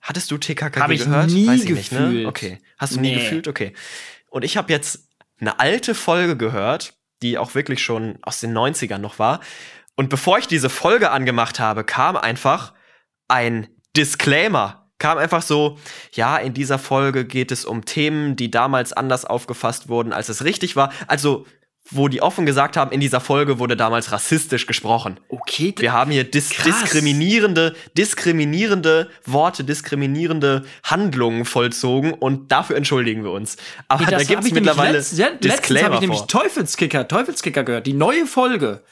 Hattest du TKKG Hab ich gehört? nie Weiß ich nicht, ne? gefühlt. Okay. Hast du nie Nee. gefühlt? Okay. Und ich habe jetzt eine alte Folge gehört, die auch wirklich schon aus den 90ern noch war. Und bevor ich diese Folge angemacht habe, kam einfach ein Disclaimer. Kam einfach so, ja, in dieser Folge geht es um Themen, die damals anders aufgefasst wurden, als es richtig war. Also, wo die offen gesagt haben, in dieser Folge wurde damals rassistisch gesprochen. Okay, Wir haben hier dis Krass. diskriminierende, diskriminierende Worte, diskriminierende Handlungen vollzogen und dafür entschuldigen wir uns. Aber Nee, da es mittlerweile letzt- ja, Disclaimer habe ich nämlich vor. Teufelskicker, Teufelskicker gehört, die neue Folge.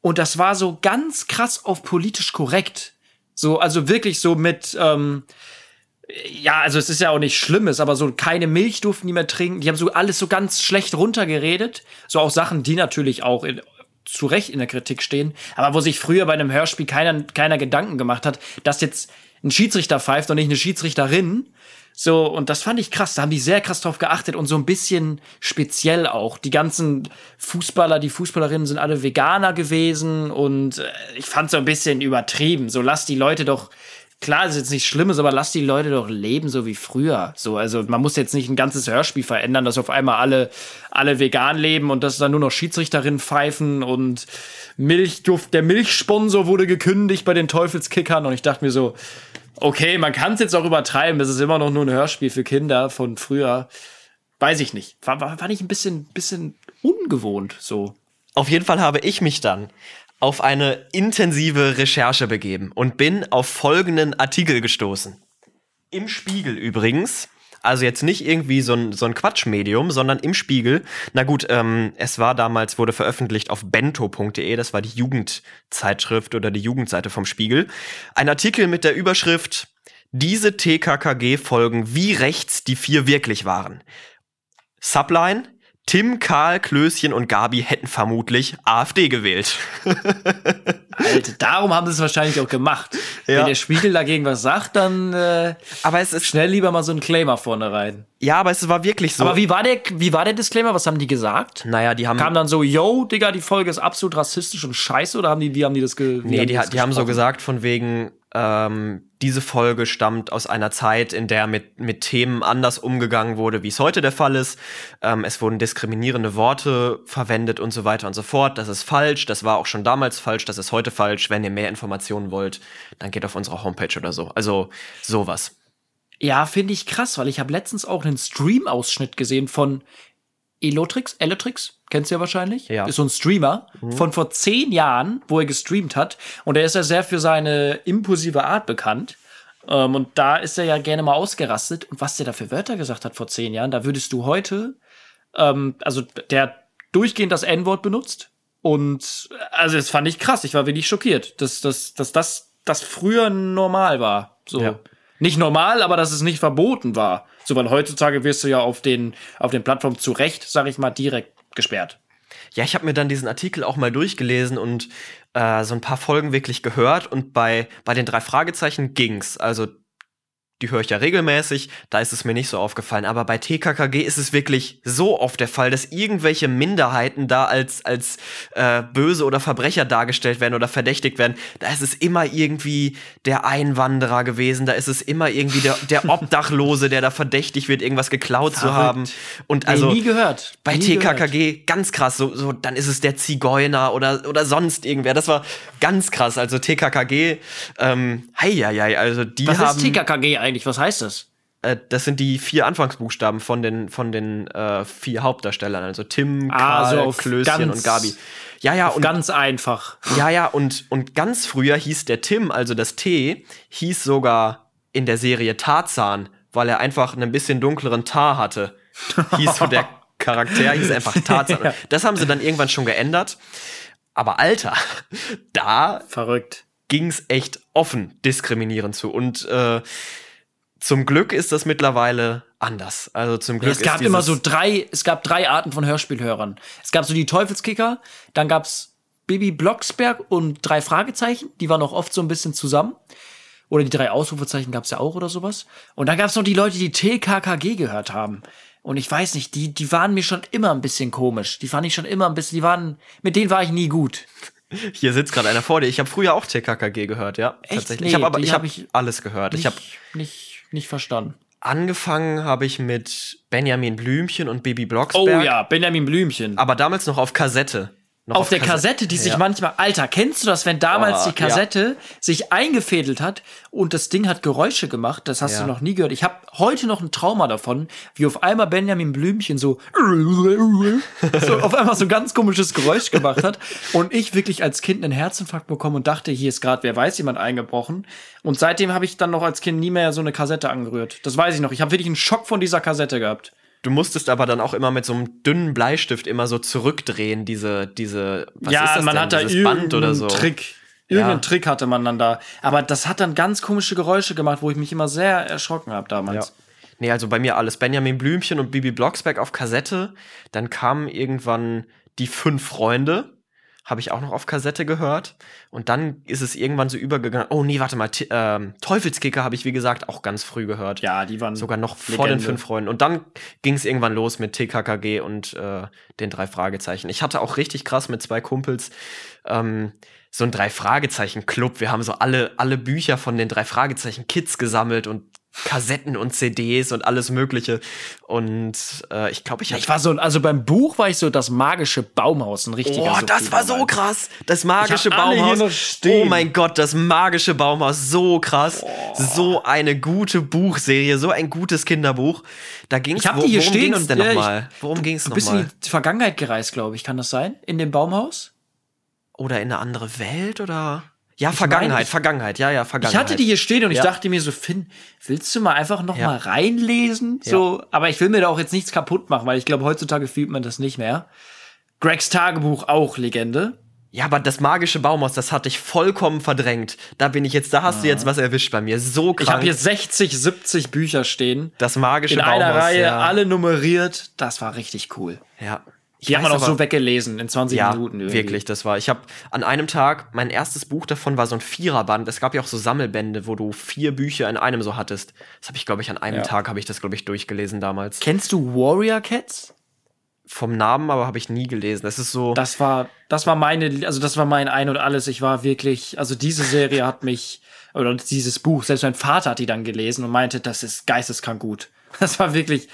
Und das war so ganz krass auf politisch korrekt. So, also wirklich so mit, ähm, ja, also es ist ja auch nicht Schlimmes, aber so keine Milch durften die mehr trinken. Die haben so alles so ganz schlecht runtergeredet. So auch Sachen, die natürlich auch in, zu Recht in der Kritik stehen, aber wo sich früher bei einem Hörspiel keiner, keiner Gedanken gemacht hat, dass jetzt ein Schiedsrichter pfeift und nicht eine Schiedsrichterin. So, und das fand ich krass. Da haben die sehr krass drauf geachtet und so ein bisschen speziell auch. Die ganzen Fußballer, die Fußballerinnen sind alle Veganer gewesen und äh, ich fand so ein bisschen übertrieben. So, lass die Leute doch, klar, ist jetzt nichts Schlimmes, aber lass die Leute doch leben, so wie früher. So, also man muss jetzt nicht ein ganzes Hörspiel verändern, dass auf einmal alle, alle vegan leben und dass dann nur noch Schiedsrichterinnen pfeifen und Milchduft, der Milchsponsor wurde gekündigt bei den Teufelskickern und ich dachte mir so, okay, man kann es jetzt auch übertreiben, es ist immer noch nur ein Hörspiel für Kinder von früher. Weiß ich nicht. War, war, war nicht ein bisschen, bisschen ungewohnt so. Auf jeden Fall habe ich mich dann auf eine intensive Recherche begeben und bin auf folgenden Artikel gestoßen. Im Spiegel übrigens. Also jetzt nicht irgendwie so ein, so ein Quatschmedium, sondern im Spiegel. Na gut, ähm, es war damals, wurde veröffentlicht auf bento.de, das war die Jugendzeitschrift oder die Jugendseite vom Spiegel. Ein Artikel mit der Überschrift Diese TKKG folgen wie rechts die vier wirklich waren. Subline, Tim, Karl, Klößchen und Gabi hätten vermutlich AfD gewählt. Alter, darum haben sie es wahrscheinlich auch gemacht. Ja. Wenn der Spiegel dagegen was sagt, dann äh, Aber es ist schnell lieber mal so einen Claimer vorne rein. ja, aber es war wirklich so. Aber wie war der, wie war der Disclaimer? Was haben die gesagt? naja, die haben Kam dann so, yo, Digga, die Folge ist absolut rassistisch und scheiße, oder haben die, wie haben die das ge Nee, haben die, das die haben so gesagt, von wegen, ähm, diese Folge stammt aus einer Zeit, in der mit, mit Themen anders umgegangen wurde, wie es heute der Fall ist. Ähm, es wurden diskriminierende Worte verwendet und so weiter und so fort. Das ist falsch, das war auch schon damals falsch, das ist heute falsch. Wenn ihr mehr Informationen wollt, dann geht auf unsere Homepage oder so. Also sowas. Ja, finde ich krass, weil ich habe letztens auch einen Stream-Ausschnitt gesehen von Elotrix, Elotrix, kennst du ja wahrscheinlich? Ja. Ist so ein Streamer von vor zehn Jahren, wo er gestreamt hat. Und er ist ja sehr für seine impulsive Art bekannt. Ähm, und da ist er ja gerne mal ausgerastet. Und was der da für Wörter gesagt hat vor zehn Jahren, da würdest du heute, ähm, also der hat durchgehend das N-Wort benutzt. Und also das fand ich krass. Ich war wirklich schockiert, dass, dass, dass das, das früher normal war. So. Ja. Nicht normal, aber dass es nicht verboten war. So, weil heutzutage wirst du ja auf den, auf den Plattformen zu Recht, sag ich mal, direkt gesperrt. Ja, ich habe mir dann diesen Artikel auch mal durchgelesen und äh, so ein paar Folgen wirklich gehört und bei, bei den drei Fragezeichen ging's. Also die höre ich ja regelmäßig, da ist es mir nicht so aufgefallen. Aber bei TKKG ist es wirklich so oft der Fall, dass irgendwelche Minderheiten da als, als äh, böse oder Verbrecher dargestellt werden oder verdächtigt werden. Da ist es immer irgendwie der Einwanderer gewesen, da ist es immer irgendwie der, der Obdachlose, der da verdächtig wird, irgendwas geklaut zu Verrückt. haben. Und Also, also nie gehört. bei nie gehört. TKKG ganz krass, so, so dann ist es der Zigeuner oder, oder sonst irgendwer. Das war ganz krass. Also TKKG, ähm, hei, hei, hei, also die Was haben, ist TKKG eigentlich? Was heißt das? äh, das sind die vier Anfangsbuchstaben von den, von den äh, vier Hauptdarstellern, also Tim, Ah, Karl, so Klößchen und Gabi. Ja, ja, und Ganz einfach. ja, ja, und, und ganz früher hieß der Tim, also das T, hieß sogar in der Serie Tarzan, weil er einfach einen bisschen dunkleren Tar hatte. Hieß so der Charakter, hieß einfach Tarzan. Ja. Das haben sie dann irgendwann schon geändert. Aber Alter, da Verrückt. ging's echt offen diskriminierend zu. Und äh, zum Glück ist das mittlerweile anders. Also zum Glück Es gab immer so drei, es gab drei Arten von Hörspielhörern. Es gab so die Teufelskicker, dann gab's Bibi Blocksberg und drei Fragezeichen, die waren auch oft so ein bisschen zusammen. Oder die drei Ausrufezeichen gab's ja auch oder sowas. Und dann gab's noch die Leute, die TKKG gehört haben. Und ich weiß nicht, die, die waren mir schon immer ein bisschen komisch. Die fand ich schon immer ein bisschen, die waren, mit denen war ich nie gut. Hier sitzt gerade einer vor dir. Ich habe früher auch TKKG gehört, ja. Echt? Tatsächlich. Nee, ich habe aber ich hab habe ich alles gehört. Ich habe nicht, nicht verstanden. angefangen habe ich mit Benjamin Blümchen und Baby Oh Blocksberg. ja, Benjamin Blümchen. Aber damals noch auf Kassette. Noch auf der Kassette, die sich Ja. manchmal, Alter, kennst du das, wenn damals Oh, die Kassette sich eingefädelt hat und das Ding hat Geräusche gemacht? Das hast Ja. du noch nie gehört. Ich habe heute noch ein Trauma davon, wie auf einmal Benjamin Blümchen so, so auf einmal so ein ganz komisches Geräusch gemacht hat und ich wirklich als Kind einen Herzinfarkt bekommen und dachte, hier ist gerade, wer weiß, jemand eingebrochen. Und seitdem habe ich dann noch als Kind nie mehr so eine Kassette angerührt. Das weiß ich noch. Ich habe wirklich einen Schock von dieser Kassette gehabt. Du musstest aber dann auch immer mit so einem dünnen Bleistift immer so zurückdrehen, diese, diese, was ja, ist das man denn? hat da Dieses Band oder so. Trick. Irgendeinen Ja. Trick hatte man dann da. Aber das hat dann ganz komische Geräusche gemacht, wo ich mich immer sehr erschrocken habe Ja. damals. Nee, also bei mir alles Benjamin Blümchen und Bibi Blocksberg auf Kassette. Dann kamen irgendwann die fünf Freunde. Habe ich auch noch auf Kassette gehört. Und dann ist es irgendwann so übergegangen. Oh nee, warte mal. T ähm, Teufelskicker habe ich, wie gesagt, auch ganz früh gehört. Ja, die waren Sogar noch vor den Legende. fünf Freunden. Und dann ging es irgendwann los mit TKKG und äh, den drei Fragezeichen. Ich hatte auch richtig krass mit zwei Kumpels ähm, so ein drei Fragezeichen Club. Wir haben so alle alle Bücher von den drei Fragezeichen Kids gesammelt und Kassetten und CDs und alles Mögliche. Und äh, ich glaube, ich Ich war so, also beim Buch war ich so das magische Baumhaus, ein richtiger. Oh, das war so krass. Das magische Ich hab alle hier Baumhaus. noch stehen. Oh mein Gott, das magische Baumhaus. So krass. So eine gute Buchserie. So ein gutes Kinderbuch. Da ging es Ich hab die hier stehen und denn ja, ich- nochmal? Worum ging es Du bist in nochmal? die Vergangenheit gereist, glaube ich. Kann das sein? In dem Baumhaus? Oder in eine andere Welt oder? Ja, Ich Vergangenheit, meine, ich- Vergangenheit, ja, ja, Ich Vergangenheit. hatte die hier stehen und ich Ja. dachte mir so, Finn, willst du mal einfach noch Ja. mal reinlesen? So, aber ich will mir da auch jetzt nichts kaputt machen, weil ich glaube, heutzutage fühlt man das nicht mehr. Gregs Tagebuch auch Legende. Ja, aber das magische Baumhaus, das hatte ich vollkommen verdrängt. Da bin ich jetzt, da hast du jetzt was erwischt bei mir. So krank. Ich habe hier 60, 70 Bücher stehen. das magische In Baumhaus. einer Reihe, ja. alle nummeriert. Das war richtig cool. Ja. Ich Die haben wir auch so weggelesen in 20 Ja, Minuten. irgendwie. wirklich, das war. Ich habe an einem Tag, mein erstes Buch davon war so ein Viererband. Es gab ja auch so Sammelbände, wo du vier Bücher in einem so hattest. Das habe ich, glaube ich, an einem Ja. Tag habe ich das, glaube ich, durchgelesen damals. Kennst du Warrior Cats? Vom Namen aber habe ich nie gelesen. Das ist so. Das war, das war meine, also das war mein Ein und Alles. Ich war wirklich, also diese Serie hat mich, oder dieses Buch, selbst mein Vater hat die dann gelesen und meinte, das ist geisteskrank gut. Das war wirklich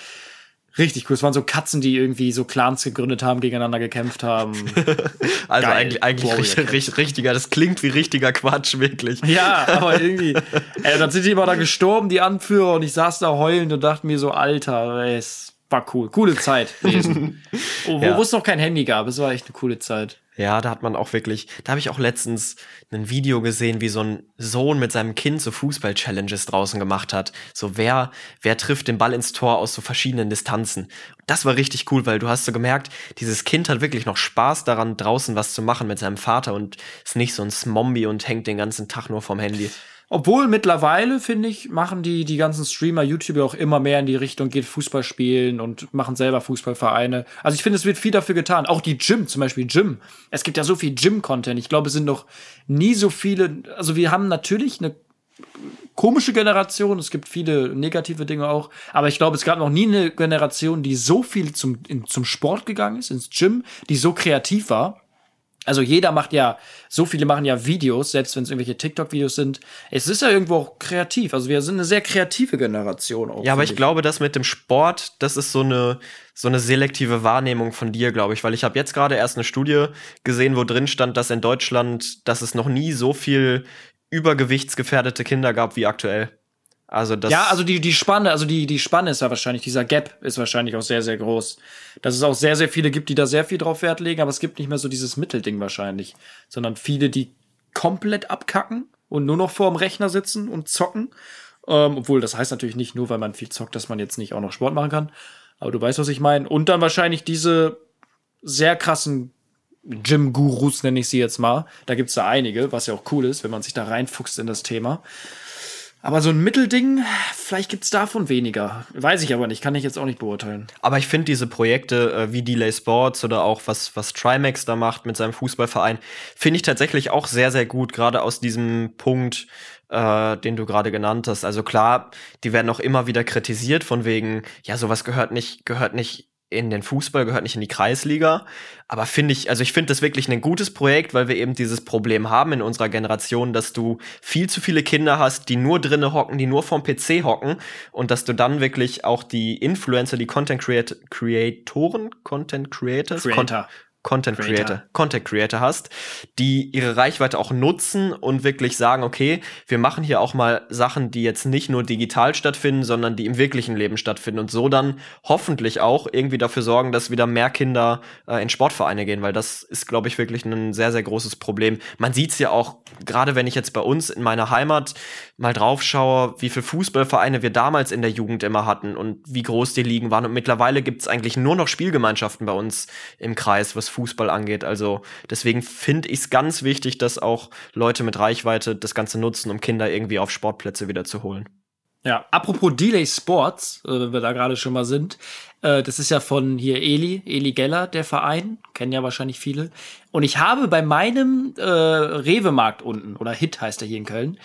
richtig cool. Es waren so Katzen, die irgendwie so Clans gegründet haben, gegeneinander gekämpft haben. also geil. eigentlich, eigentlich richtig, richtig, richtiger. Das klingt wie richtiger Quatsch, wirklich. Ja, aber irgendwie. Ey, dann sind die immer da gestorben, die Anführer, und ich saß da heulend und dachte mir so, Alter, ey, war cool. Coole Zeit lesen. Oh, wo Ja. es noch kein Handy gab. Es war echt eine coole Zeit. Ja, da hat man auch wirklich, da habe ich auch letztens ein Video gesehen, wie so ein Sohn mit seinem Kind so Fußball-Challenges draußen gemacht hat. So wer, wer trifft den Ball ins Tor aus so verschiedenen Distanzen. Das war richtig cool, weil du hast so gemerkt, dieses Kind hat wirklich noch Spaß daran, draußen was zu machen mit seinem Vater und ist nicht so ein Smombi und hängt den ganzen Tag nur vom Handy. Obwohl mittlerweile, finde ich, machen die, die ganzen Streamer, YouTuber auch immer mehr in die Richtung, geht Fußball spielen und machen selber Fußballvereine. Also ich finde, es wird viel dafür getan. Auch die Gym, zum Beispiel Gym. Es gibt ja so viel Gym-Content. Ich glaube, es sind noch nie so viele, also wir haben natürlich eine komische Generation. Es gibt viele negative Dinge auch. Aber ich glaube, es gab noch nie eine Generation, die so viel zum, in, zum Sport gegangen ist, ins Gym, die so kreativ war. Also jeder macht ja, so viele machen ja Videos, selbst wenn es irgendwelche TikTok-Videos sind. Es ist ja irgendwo auch kreativ. Also wir sind eine sehr kreative Generation auch. Ja, aber finde ich glaube, das mit dem Sport, das ist so eine so eine selektive Wahrnehmung von dir, glaube ich, weil ich habe jetzt gerade erst eine Studie gesehen, wo drin stand, dass in Deutschland, dass es noch nie so viel übergewichtsgefährdete Kinder gab wie aktuell. Also das Ja, also die, die Spanne, also die, die Spanne ist ja wahrscheinlich, dieser Gap ist wahrscheinlich auch sehr, sehr groß. Dass es auch sehr, sehr viele gibt, die da sehr viel drauf Wert legen, aber es gibt nicht mehr so dieses Mittelding wahrscheinlich, sondern viele, die komplett abkacken und nur noch vorm Rechner sitzen und zocken. Ähm, obwohl, das heißt natürlich nicht nur, weil man viel zockt, dass man jetzt nicht auch noch Sport machen kann. Aber du weißt, was ich meine. Und dann wahrscheinlich diese sehr krassen Gym-Gurus, nenne ich sie jetzt mal. Da gibt's da einige, was ja auch cool ist, wenn man sich da reinfuchst in das Thema. Aber so ein Mittelding, vielleicht gibt's davon weniger. Weiß ich aber nicht, kann ich jetzt auch nicht beurteilen. Aber ich finde diese Projekte äh, wie Delay Sports oder auch was, was Trimax da macht mit seinem Fußballverein, finde ich tatsächlich auch sehr, sehr gut, gerade aus diesem Punkt, äh, den du gerade genannt hast. Also klar, die werden auch immer wieder kritisiert von wegen, ja, sowas gehört nicht, gehört nicht in den Fußball, gehört nicht in die Kreisliga. Aber finde ich, also ich finde das wirklich ein gutes Projekt, weil wir eben dieses Problem haben in unserer Generation, dass du viel zu viele Kinder hast, die nur drinnen hocken, die nur vorm PC hocken und dass du dann wirklich auch die Influencer, die Content Creat Creatoren, Content Creators, Creator. Con Content Creator. Creator, Content Creator hast, die ihre Reichweite auch nutzen und wirklich sagen, okay, wir machen hier auch mal Sachen, die jetzt nicht nur digital stattfinden, sondern die im wirklichen Leben stattfinden und so dann hoffentlich auch irgendwie dafür sorgen, dass wieder mehr Kinder äh, in Sportvereine gehen, weil das ist, glaube ich, wirklich ein sehr, sehr großes Problem. Man sieht es ja auch, gerade wenn ich jetzt bei uns in meiner Heimat mal drauf schaue, wie viele Fußballvereine wir damals in der Jugend immer hatten und wie groß die Ligen waren. Und mittlerweile gibt es eigentlich nur noch Spielgemeinschaften bei uns im Kreis, was Fußball angeht. Also deswegen finde ich es ganz wichtig, dass auch Leute mit Reichweite das Ganze nutzen, um Kinder irgendwie auf Sportplätze wieder zu holen. Ja, apropos Delay Sports, äh, wenn wir da gerade schon mal sind, äh, das ist ja von hier Eli, Eli Geller, der Verein, kennen ja wahrscheinlich viele. Und ich habe bei meinem äh, Rewe-Markt unten, oder Hit heißt er hier in Köln,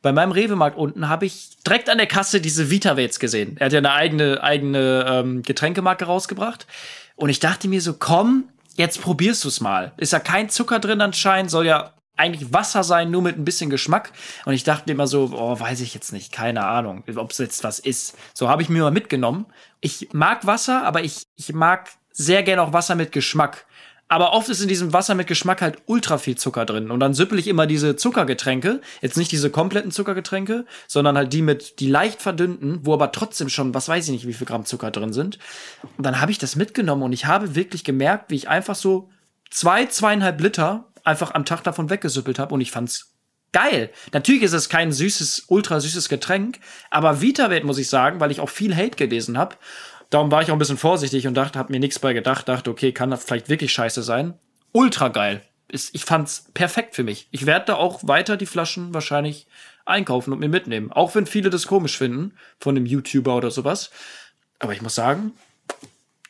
bei meinem Rewe-Markt unten habe ich direkt an der Kasse diese Vitavets gesehen. Er hat ja eine eigene, eigene ähm, Getränkemarke rausgebracht. Und ich dachte mir so, komm, jetzt probierst du's mal. Ist ja kein Zucker drin anscheinend, soll ja eigentlich Wasser sein, nur mit ein bisschen Geschmack. Und ich dachte immer so, oh, weiß ich jetzt nicht, keine Ahnung, ob es jetzt was ist. So habe ich mir mal mitgenommen. Ich mag Wasser, aber ich, ich mag sehr gerne auch Wasser mit Geschmack. Aber oft ist in diesem Wasser mit Geschmack halt ultra viel Zucker drin. Und dann süppel ich immer diese Zuckergetränke. Jetzt nicht diese kompletten Zuckergetränke, sondern halt die mit, die leicht verdünnten, wo aber trotzdem schon, was weiß ich nicht, wie viel Gramm Zucker drin sind. Und dann habe ich das mitgenommen und ich habe wirklich gemerkt, wie ich einfach so zwei, zweieinhalb Liter einfach am Tag davon weggesüppelt habe und ich fand's geil. Natürlich ist es kein süßes, ultra süßes Getränk, aber VitaWelt muss ich sagen, weil ich auch viel Hate gelesen habe. Darum war ich auch ein bisschen vorsichtig und dachte, hab mir nichts bei gedacht, dachte, okay, kann das vielleicht wirklich scheiße sein. Ultra geil. ist, ich fand's perfekt für mich. Ich werde da auch weiter die Flaschen wahrscheinlich einkaufen und mir mitnehmen. Auch wenn viele das komisch finden, von einem YouTuber oder sowas. Aber ich muss sagen,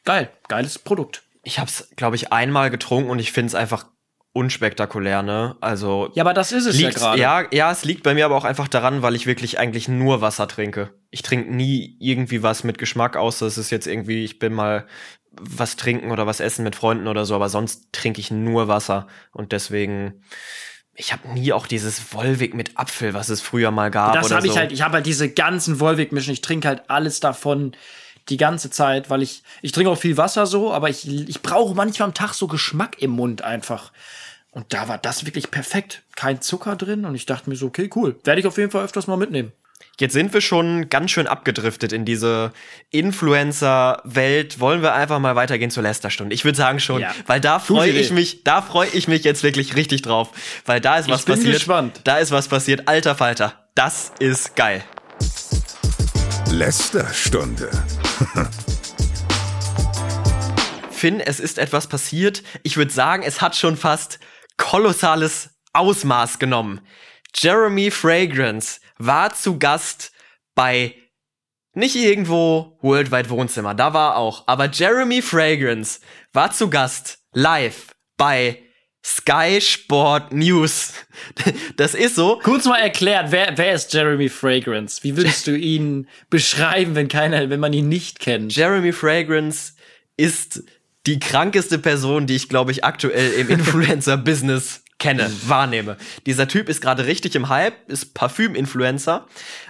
geil, geiles Produkt. Ich habe es, glaube ich, einmal getrunken und ich finde es einfach unspektakulär, ne? Also Ja, aber das ist es ja gerade. ja, ja, es liegt bei mir aber auch einfach daran, weil ich wirklich eigentlich nur Wasser trinke. Ich trinke nie irgendwie was mit Geschmack, außer es ist jetzt irgendwie, ich bin mal was trinken oder was essen mit Freunden oder so, aber sonst trinke ich nur Wasser und deswegen ich habe nie auch dieses Wolwig mit Apfel, was es früher mal gab das habe ich so. halt, ich habe halt diese ganzen Wolwig-Mischen, ich trinke halt alles davon die ganze Zeit, weil ich, ich trinke auch viel Wasser so, aber ich, ich brauche manchmal am Tag so Geschmack im Mund einfach. Und da war das wirklich perfekt. Kein Zucker drin und ich dachte mir so, okay, cool. Werde ich auf jeden Fall öfters mal mitnehmen. Jetzt sind wir schon ganz schön abgedriftet in diese Influencer-Welt. Wollen wir einfach mal weitergehen zur Lästerstunde? Ich würde sagen schon, Ja. weil da freue ich mich, da freue ich mich jetzt wirklich richtig drauf, weil da ist was bin passiert. gespannt. Da ist was passiert, alter Falter. Das ist geil. Lästerstunde. Finn, es ist etwas passiert. Ich würde sagen, es hat schon fast kolossales Ausmaß genommen. Jeremy Fragrance war zu Gast bei nicht irgendwo Worldwide Wohnzimmer, da war auch, aber Jeremy Fragrance war zu Gast live bei Sky Sport News. Das ist so, Kurz mal erklärt, wer, wer ist Jeremy Fragrance? Wie würdest du ihn beschreiben, wenn keiner, wenn man ihn nicht kennt? Jeremy Fragrance ist die krankeste Person, die ich, glaube ich, aktuell im Influencer-Business kenne, wahrnehme. Dieser Typ ist gerade richtig im Hype, ist Parfüm-Influencer,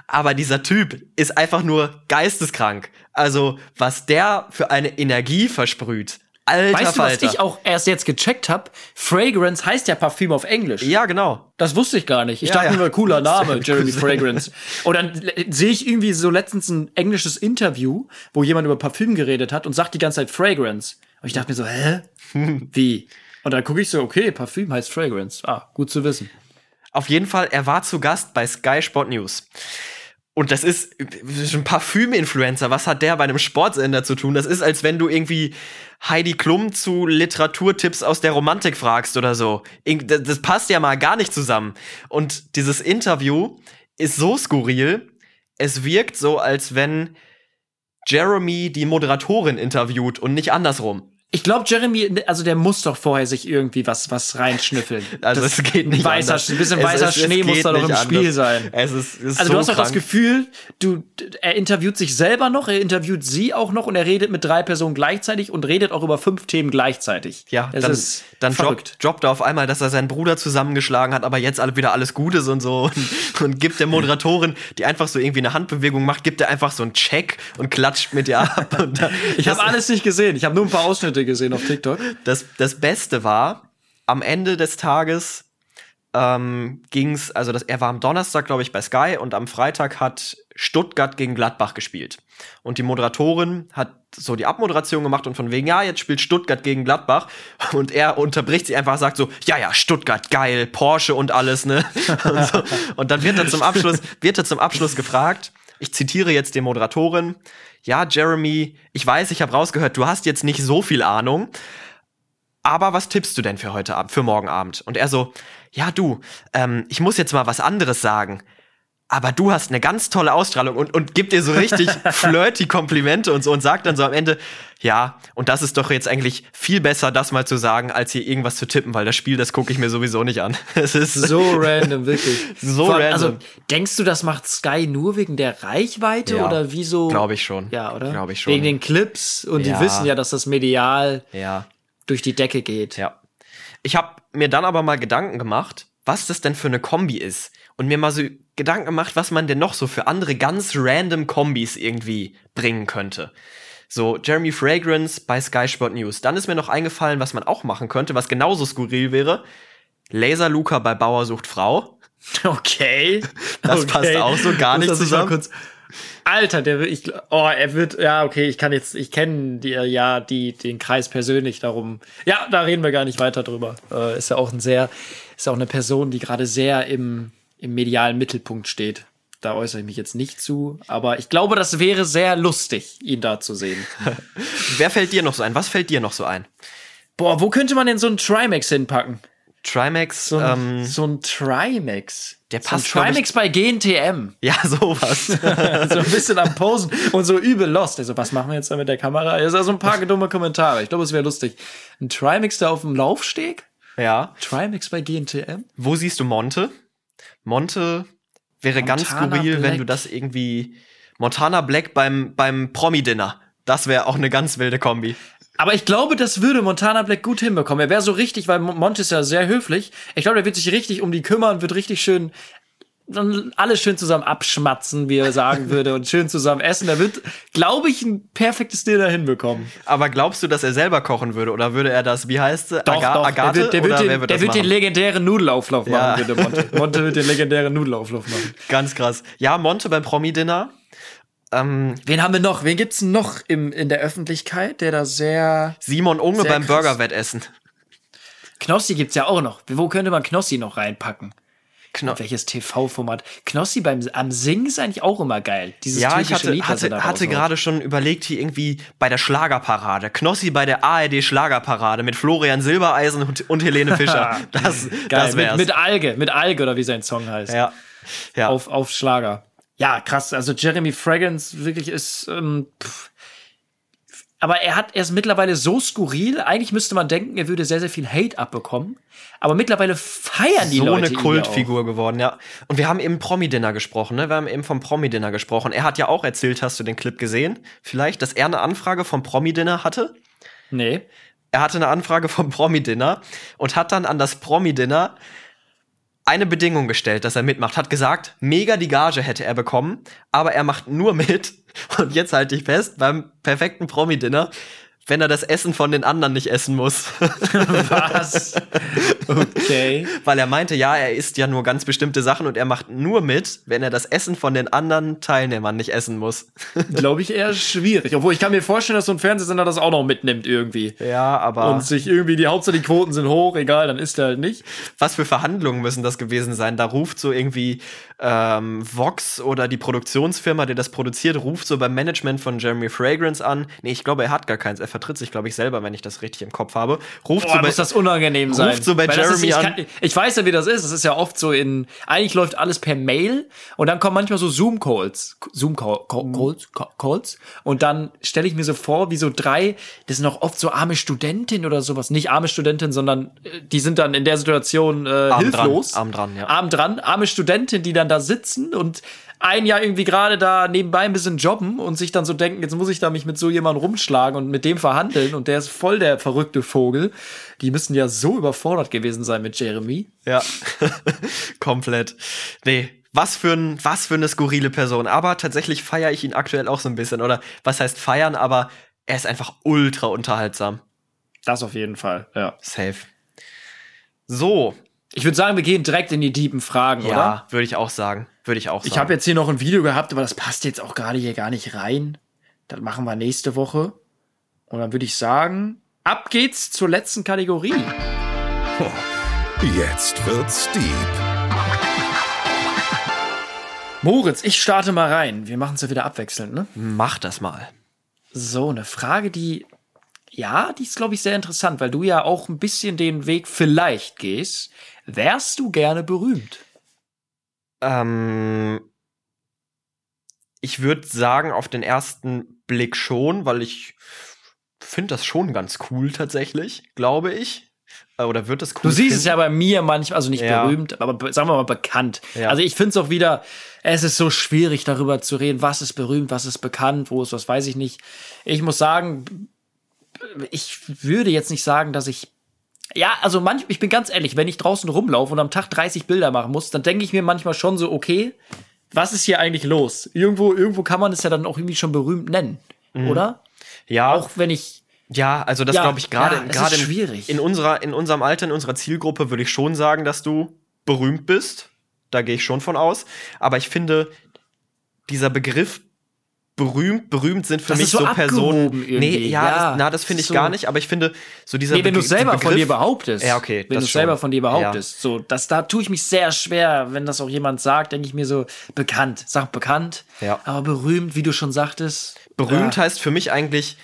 aber dieser Typ ist einfach nur geisteskrank. Also, was der für eine Energie versprüht. Alter Weißt du, was Falter. ich auch erst jetzt gecheckt habe? Fragrance heißt ja Parfüm auf Englisch. Ja, genau. Das wusste ich gar nicht. Ich Ja, dachte ja. nur, cooler Name, Jeremy. Fragrance. Und dann sehe ich irgendwie so letztens ein englisches Interview, wo jemand über Parfüm geredet hat und sagt die ganze Zeit Fragrance. Und ich dachte mir so, hä? Wie? Und dann gucke ich so, okay, Parfüm heißt Fragrance. Ah, gut zu wissen. Auf jeden Fall, er war zu Gast bei Sky Sport News. Und das ist ein Parfüm-Influencer. Was hat der bei einem Sportsender zu tun? Das ist, als wenn du irgendwie Heidi Klum zu Literaturtipps aus der Romantik fragst oder so. Das passt ja mal gar nicht zusammen. Und dieses Interview ist so skurril. Es wirkt so, als wenn Jeremy die Moderatorin interviewt und nicht andersrum. Ich glaube, Jeremy, also der muss doch vorher sich irgendwie was, was reinschnüffeln. Also Das- es geht nicht ein weißer, anders. Ein bisschen weißer es- es Schnee muss da doch im nicht Spiel anders. sein. Es ist, ist Also so du hast doch das. Gefühl, du, er interviewt sich selber noch, er interviewt sie auch noch und er redet mit drei Personen gleichzeitig und redet auch über fünf Themen gleichzeitig. Ja, dann, ist dann verrückt. droppt, droppt er auf einmal, dass er seinen Bruder zusammengeschlagen hat, aber jetzt alle wieder alles Gutes und so und, und gibt der Moderatorin, die einfach so irgendwie eine Handbewegung macht, gibt er einfach so einen Check und klatscht mit ihr ab. Da, Ich habe alles nicht gesehen. Ich habe nur ein paar Ausschnitte gesehen auf TikTok. das, das Beste war, am Ende des Tages ähm, ging's, also das, er war am Donnerstag, glaube ich, bei Sky und am Freitag hat Stuttgart gegen Gladbach gespielt. Und die Moderatorin hat so die Abmoderation gemacht und von wegen, ja, jetzt spielt Stuttgart gegen Gladbach. Und er unterbricht sie einfach, sagt so, ja, ja, Stuttgart, geil, Porsche und alles, ne? Und, so. und dann wird er zum Abschluss, wird er zum Abschluss gefragt, ich zitiere jetzt die Moderatorin, ja, Jeremy, ich weiß, ich habe rausgehört, du hast jetzt nicht so viel Ahnung, aber was tippst du denn für heute Abend, für morgen Abend? Und er so, ja du, ähm, ich muss jetzt mal was anderes sagen. Aber du hast eine ganz tolle Ausstrahlung und, und gibt dir so richtig flirty Komplimente und so und sagt dann so am Ende, ja, und das ist doch jetzt eigentlich viel besser, das mal zu sagen, als hier irgendwas zu tippen, weil das Spiel, das gucke ich mir sowieso nicht an. Es ist So random, wirklich. So Vor- Also, random. denkst du, das macht Sky nur wegen der Reichweite Ja, oder wieso? Glaube ich schon. Ja, oder? Glaube ich schon. Wegen den Clips und Ja. die wissen ja, dass das medial ja. Durch die Decke geht. Ja. Ich habe mir dann aber mal Gedanken gemacht, was das denn für eine Kombi ist. Und mir mal so Gedanken gemacht, was man denn noch so für andere ganz random Kombis irgendwie bringen könnte. So, Jeremy Fragrance bei Sky Sport News. Dann ist mir noch eingefallen, was man auch machen könnte, was genauso skurril wäre. Laser Luca bei Bauer sucht Frau. Okay. Das okay. passt auch so gar nicht zusammen. Alter, der will, ich, oh, er wird, ja, okay, ich kann jetzt, ich kenne die, ja, die, den Kreis persönlich darum. Ja, da reden wir gar nicht weiter drüber. Äh, ist ja auch ein sehr, ist ja auch eine Person, die gerade sehr im, im medialen Mittelpunkt steht. Da äußere ich mich jetzt nicht zu, aber ich glaube, das wäre sehr lustig, ihn da zu sehen. Wer fällt dir noch so ein? Was fällt dir noch so ein? Boah, wo könnte man denn so einen Trimax hinpacken? Trimax, So ein, ähm, so ein Trimax. Der so passt, ich- Trimax bei GNTM. ja, sowas. so ein bisschen am Posen und so übel lost. Also, was machen wir jetzt da mit der Kamera? Es sind so ein paar dumme Kommentare. Ich glaube, es wäre lustig. Ein Trimax da auf dem Laufsteg? ja. Trimax bei GNTM? Wo siehst du Monte? Monte wäre ganz Montana skurril, wenn Black. du das irgendwie Montana Black beim beim Promi Dinner. Das wäre auch eine ganz wilde Kombi. Aber ich glaube, das würde Montana Black gut hinbekommen. Er wäre so richtig, weil Mon- Monte ist ja sehr höflich. Ich glaube, er wird sich richtig um die kümmern, wird richtig schön dann alles schön zusammen abschmatzen, wie er sagen würde, und schön zusammen essen. Er wird, glaube ich, ein perfektes Dinner hinbekommen. Aber glaubst du, dass er selber kochen würde oder würde er das, wie heißt? Doch, Aga doch. Agathe der wird, der wird, oder den, wer wird der wird den legendären Nudelauflauf Ja. machen, würde Monte. Monte wird den legendären Nudelauflauf machen. Ganz krass. Ja, Monte beim Promi Dinner. Ähm, Wen haben wir noch? Wen gibt's noch im, in der Öffentlichkeit, der da sehr. Simon Unge Sehr beim. Burgerwettessen. Knossi gibt's ja auch noch. Wo könnte man Knossi noch reinpacken? Kno Welches TV-Format? Knossi beim am Singen ist eigentlich auch immer geil. Dieses ja, ich hatte, Lied, hatte, hatte gerade schon überlegt, hier irgendwie bei der Schlagerparade. Knossi bei der ARD Schlagerparade mit Florian Silbereisen und, und Helene Fischer. Das, Geil, das wär's. mit, mit Alge, mit Alge oder wie sein Song heißt. ja. Ja. Auf, auf Schlager. Ja, krass. Also Jeremy Fragrance wirklich ist. Ähm, pff. Aber er hat er ist mittlerweile so skurril. Eigentlich müsste man denken, er würde sehr, sehr viel Hate abbekommen. Aber mittlerweile feiern die so Leute eine ihn ja Kultfigur geworden, ja. Und wir haben eben Promi-Dinner gesprochen, ne? Wir haben eben vom Promi-Dinner gesprochen. Er hat ja auch erzählt, hast du den Clip gesehen? Vielleicht, dass er eine Anfrage vom Promi-Dinner hatte? Nee. Er hatte eine Anfrage vom Promi-Dinner und hat dann an das Promi-Dinner eine Bedingung gestellt, dass er mitmacht. Hat gesagt, mega die Gage hätte er bekommen, aber er macht nur mit, und jetzt halte ich fest, beim perfekten Promi-Dinner, wenn er das Essen von den anderen nicht essen muss. Was? Okay. Weil er meinte, ja, er isst ja nur ganz bestimmte Sachen und er macht nur mit, wenn er das Essen von den anderen Teilnehmern nicht essen muss. Glaube ich eher schwierig. Obwohl ich kann mir vorstellen, dass so ein Fernsehsender das auch noch mitnimmt irgendwie. Ja, aber Und sich irgendwie, die Hauptsache die Quoten sind hoch, egal, dann ist er halt nicht. was für Verhandlungen müssen das gewesen sein? Da ruft so irgendwie ähm, Vox oder die Produktionsfirma, die das produziert, ruft so beim Management von Jeremy Fragrance an. Nee, ich glaube, er hat gar keins. Er vertritt sich, glaube ich, selber, wenn ich das richtig im Kopf habe. Ruft Boah, so bei, muss das unangenehm sein. Ruft so bei Weil Jeremy ist, ich, an. kann, ich weiß ja, wie das ist. Es ist ja oft so in, eigentlich läuft alles per Mail und dann kommen manchmal so Zoom-Calls, Zoom-Calls, Calls und dann stelle ich mir so vor, wie so drei, das sind auch oft so arme Studentinnen oder sowas, nicht arme Studentinnen, sondern äh, die sind dann in der Situation äh, Arm hilflos. dran, arm dran, ja. Arm dran, arme Studentinnen, die dann da sitzen und ein Jahr irgendwie gerade da nebenbei ein bisschen jobben und sich dann so denken, jetzt muss ich da mich mit so jemandem rumschlagen und mit dem verhandeln und der ist voll der verrückte Vogel. Die müssen ja so überfordert gewesen sein mit Jeremy. Ja, komplett. Nee, was für, ein, was für eine skurrile Person. Aber tatsächlich feiere ich ihn aktuell auch so ein bisschen. Oder was heißt feiern, aber er ist einfach ultra unterhaltsam. Das auf jeden Fall, ja. Safe. So, Ich würde sagen, wir gehen direkt in die tiefen Fragen, oder? ja, würde ich auch sagen. Würde ich auch sagen. Ich habe jetzt hier noch ein Video gehabt, aber das passt jetzt auch gerade hier gar nicht rein. Das machen wir nächste Woche. Und dann würde ich sagen, ab geht's zur letzten Kategorie. Jetzt wird's deep. Moritz, ich starte mal rein. Wir machen es ja wieder abwechselnd, ne? Mach das mal. So, eine Frage, die, ja, die ist, glaube ich, sehr interessant, weil du ja auch ein bisschen den Weg vielleicht gehst. Wärst du gerne berühmt? Ähm, ich würde sagen, auf den ersten Blick schon, weil ich finde das schon ganz cool tatsächlich, glaube ich. Äh, Oder wird das cool? Du siehst es finden? ja bei mir manchmal, also nicht Ja. berühmt, aber be- sagen wir mal bekannt. Ja. Also ich finde es auch wieder, es ist so schwierig darüber zu reden, was ist berühmt, was ist bekannt, wo ist was, weiß ich nicht. Ich muss sagen, ich würde jetzt nicht sagen, dass ich ja, also manch, ich bin ganz ehrlich, wenn ich draußen rumlaufe und am Tag 30 Bilder machen muss, dann denke ich mir manchmal schon so, okay, was ist hier eigentlich los? Irgendwo, irgendwo kann man es ja dann auch irgendwie schon berühmt nennen, Mhm. oder? Ja, Auch wenn ich, ja, also das Ja, glaube ich gerade ja, gerade schwierig. in unserer in unserem Alter, in unserer Zielgruppe würde ich schon sagen, dass du berühmt bist. Da gehe ich schon von aus, aber ich finde dieser Begriff berühmt, berühmt sind für Das mich so so Personen. irgendwie. Nee, ja, Ja, das, na, das finde ich ist gar so- nicht, aber ich finde so dieser nee, wenn du Begr- selber von Begriff- dir behauptest. Ja, okay, Wenn du selber schon. von dir behauptest. So, das, da tue ich mich sehr schwer, wenn das auch jemand sagt, denke ich mir so, bekannt. Sag bekannt. Ja. Aber berühmt, wie du schon sagtest. Berühmt ja. heißt für mich eigentlich,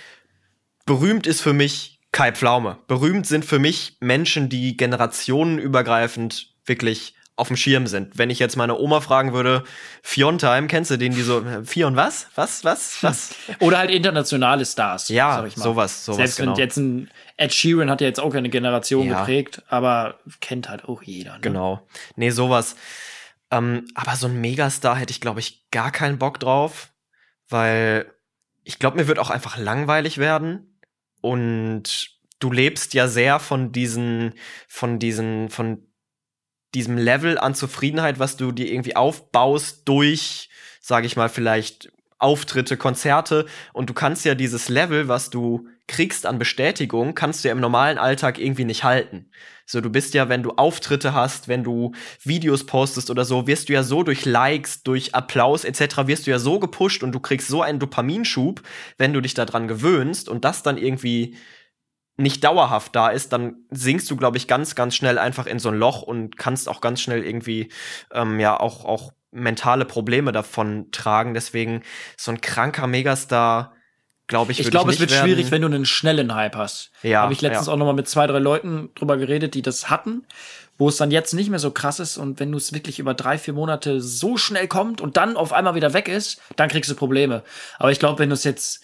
berühmt ist für mich Kai Pflaume. Berühmt sind für mich Menschen, die generationenübergreifend wirklich auf dem Schirm sind. Wenn ich jetzt meine Oma fragen würde, Fiontime, kennst du den, die so, Fion was? Was, was, was? Oder halt internationale Stars. Ja, sag ich mal. sowas, sowas, Selbst genau. wenn jetzt ein Ed Sheeran hat ja jetzt auch keine Generation Ja. geprägt, aber kennt halt auch jeder. Ne? Genau. Nee, sowas. Ähm, aber so ein Megastar hätte ich, glaube ich, gar keinen Bock drauf, weil ich glaube, mir wird auch einfach langweilig werden. Und du lebst ja sehr von diesen, von diesen, von diesem Level an Zufriedenheit, was du dir irgendwie aufbaust durch, sage ich mal, vielleicht Auftritte, Konzerte. Und du kannst ja dieses Level, was du kriegst an Bestätigung, kannst du ja im normalen Alltag irgendwie nicht halten. So, du bist ja, wenn du Auftritte hast, wenn du Videos postest oder so, wirst du ja so durch Likes, durch Applaus etc. wirst du ja so gepusht und du kriegst so einen Dopaminschub, wenn du dich daran gewöhnst und das dann irgendwie nicht dauerhaft da ist, dann sinkst du, glaube ich, ganz, ganz schnell einfach in so ein Loch und kannst auch ganz schnell irgendwie ähm, ja auch, auch mentale Probleme davon tragen. Deswegen so ein kranker Megastar, glaube ich, Ich glaube, es wird werden. schwierig, wenn du einen schnellen Hype hast. Ja, Habe ich letztens ja. auch noch mal mit zwei, drei Leuten drüber geredet, die das hatten, wo es dann jetzt nicht mehr so krass ist und wenn du es wirklich über drei, vier Monate so schnell kommt und dann auf einmal wieder weg ist, dann kriegst du Probleme. Aber ich glaube, wenn du es jetzt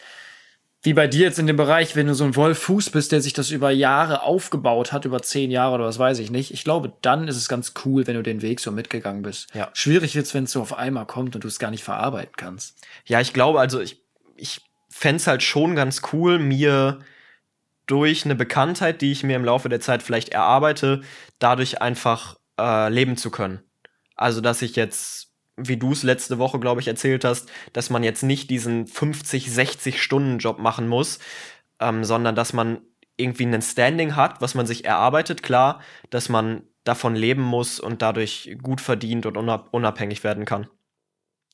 wie bei dir jetzt in dem Bereich, wenn du so ein Wolf Fuß bist, der sich das über Jahre aufgebaut hat, über zehn Jahre oder was weiß ich nicht. Ich glaube, dann ist es ganz cool, wenn du den Weg so mitgegangen bist. Ja. Schwierig wird's, wenn es so auf einmal kommt und du es gar nicht verarbeiten kannst. Ja, ich glaube, also ich, ich fänd's halt schon ganz cool, mir durch eine Bekanntheit, die ich mir im Laufe der Zeit vielleicht erarbeite, dadurch einfach äh, leben zu können. Also, dass ich jetzt, wie du es letzte Woche, glaube ich, erzählt hast, dass man jetzt nicht diesen 50, 60 Stunden Job machen muss, ähm, sondern dass man irgendwie einen Standing hat, was man sich erarbeitet, klar, dass man davon leben muss und dadurch gut verdient und unab unabhängig werden kann.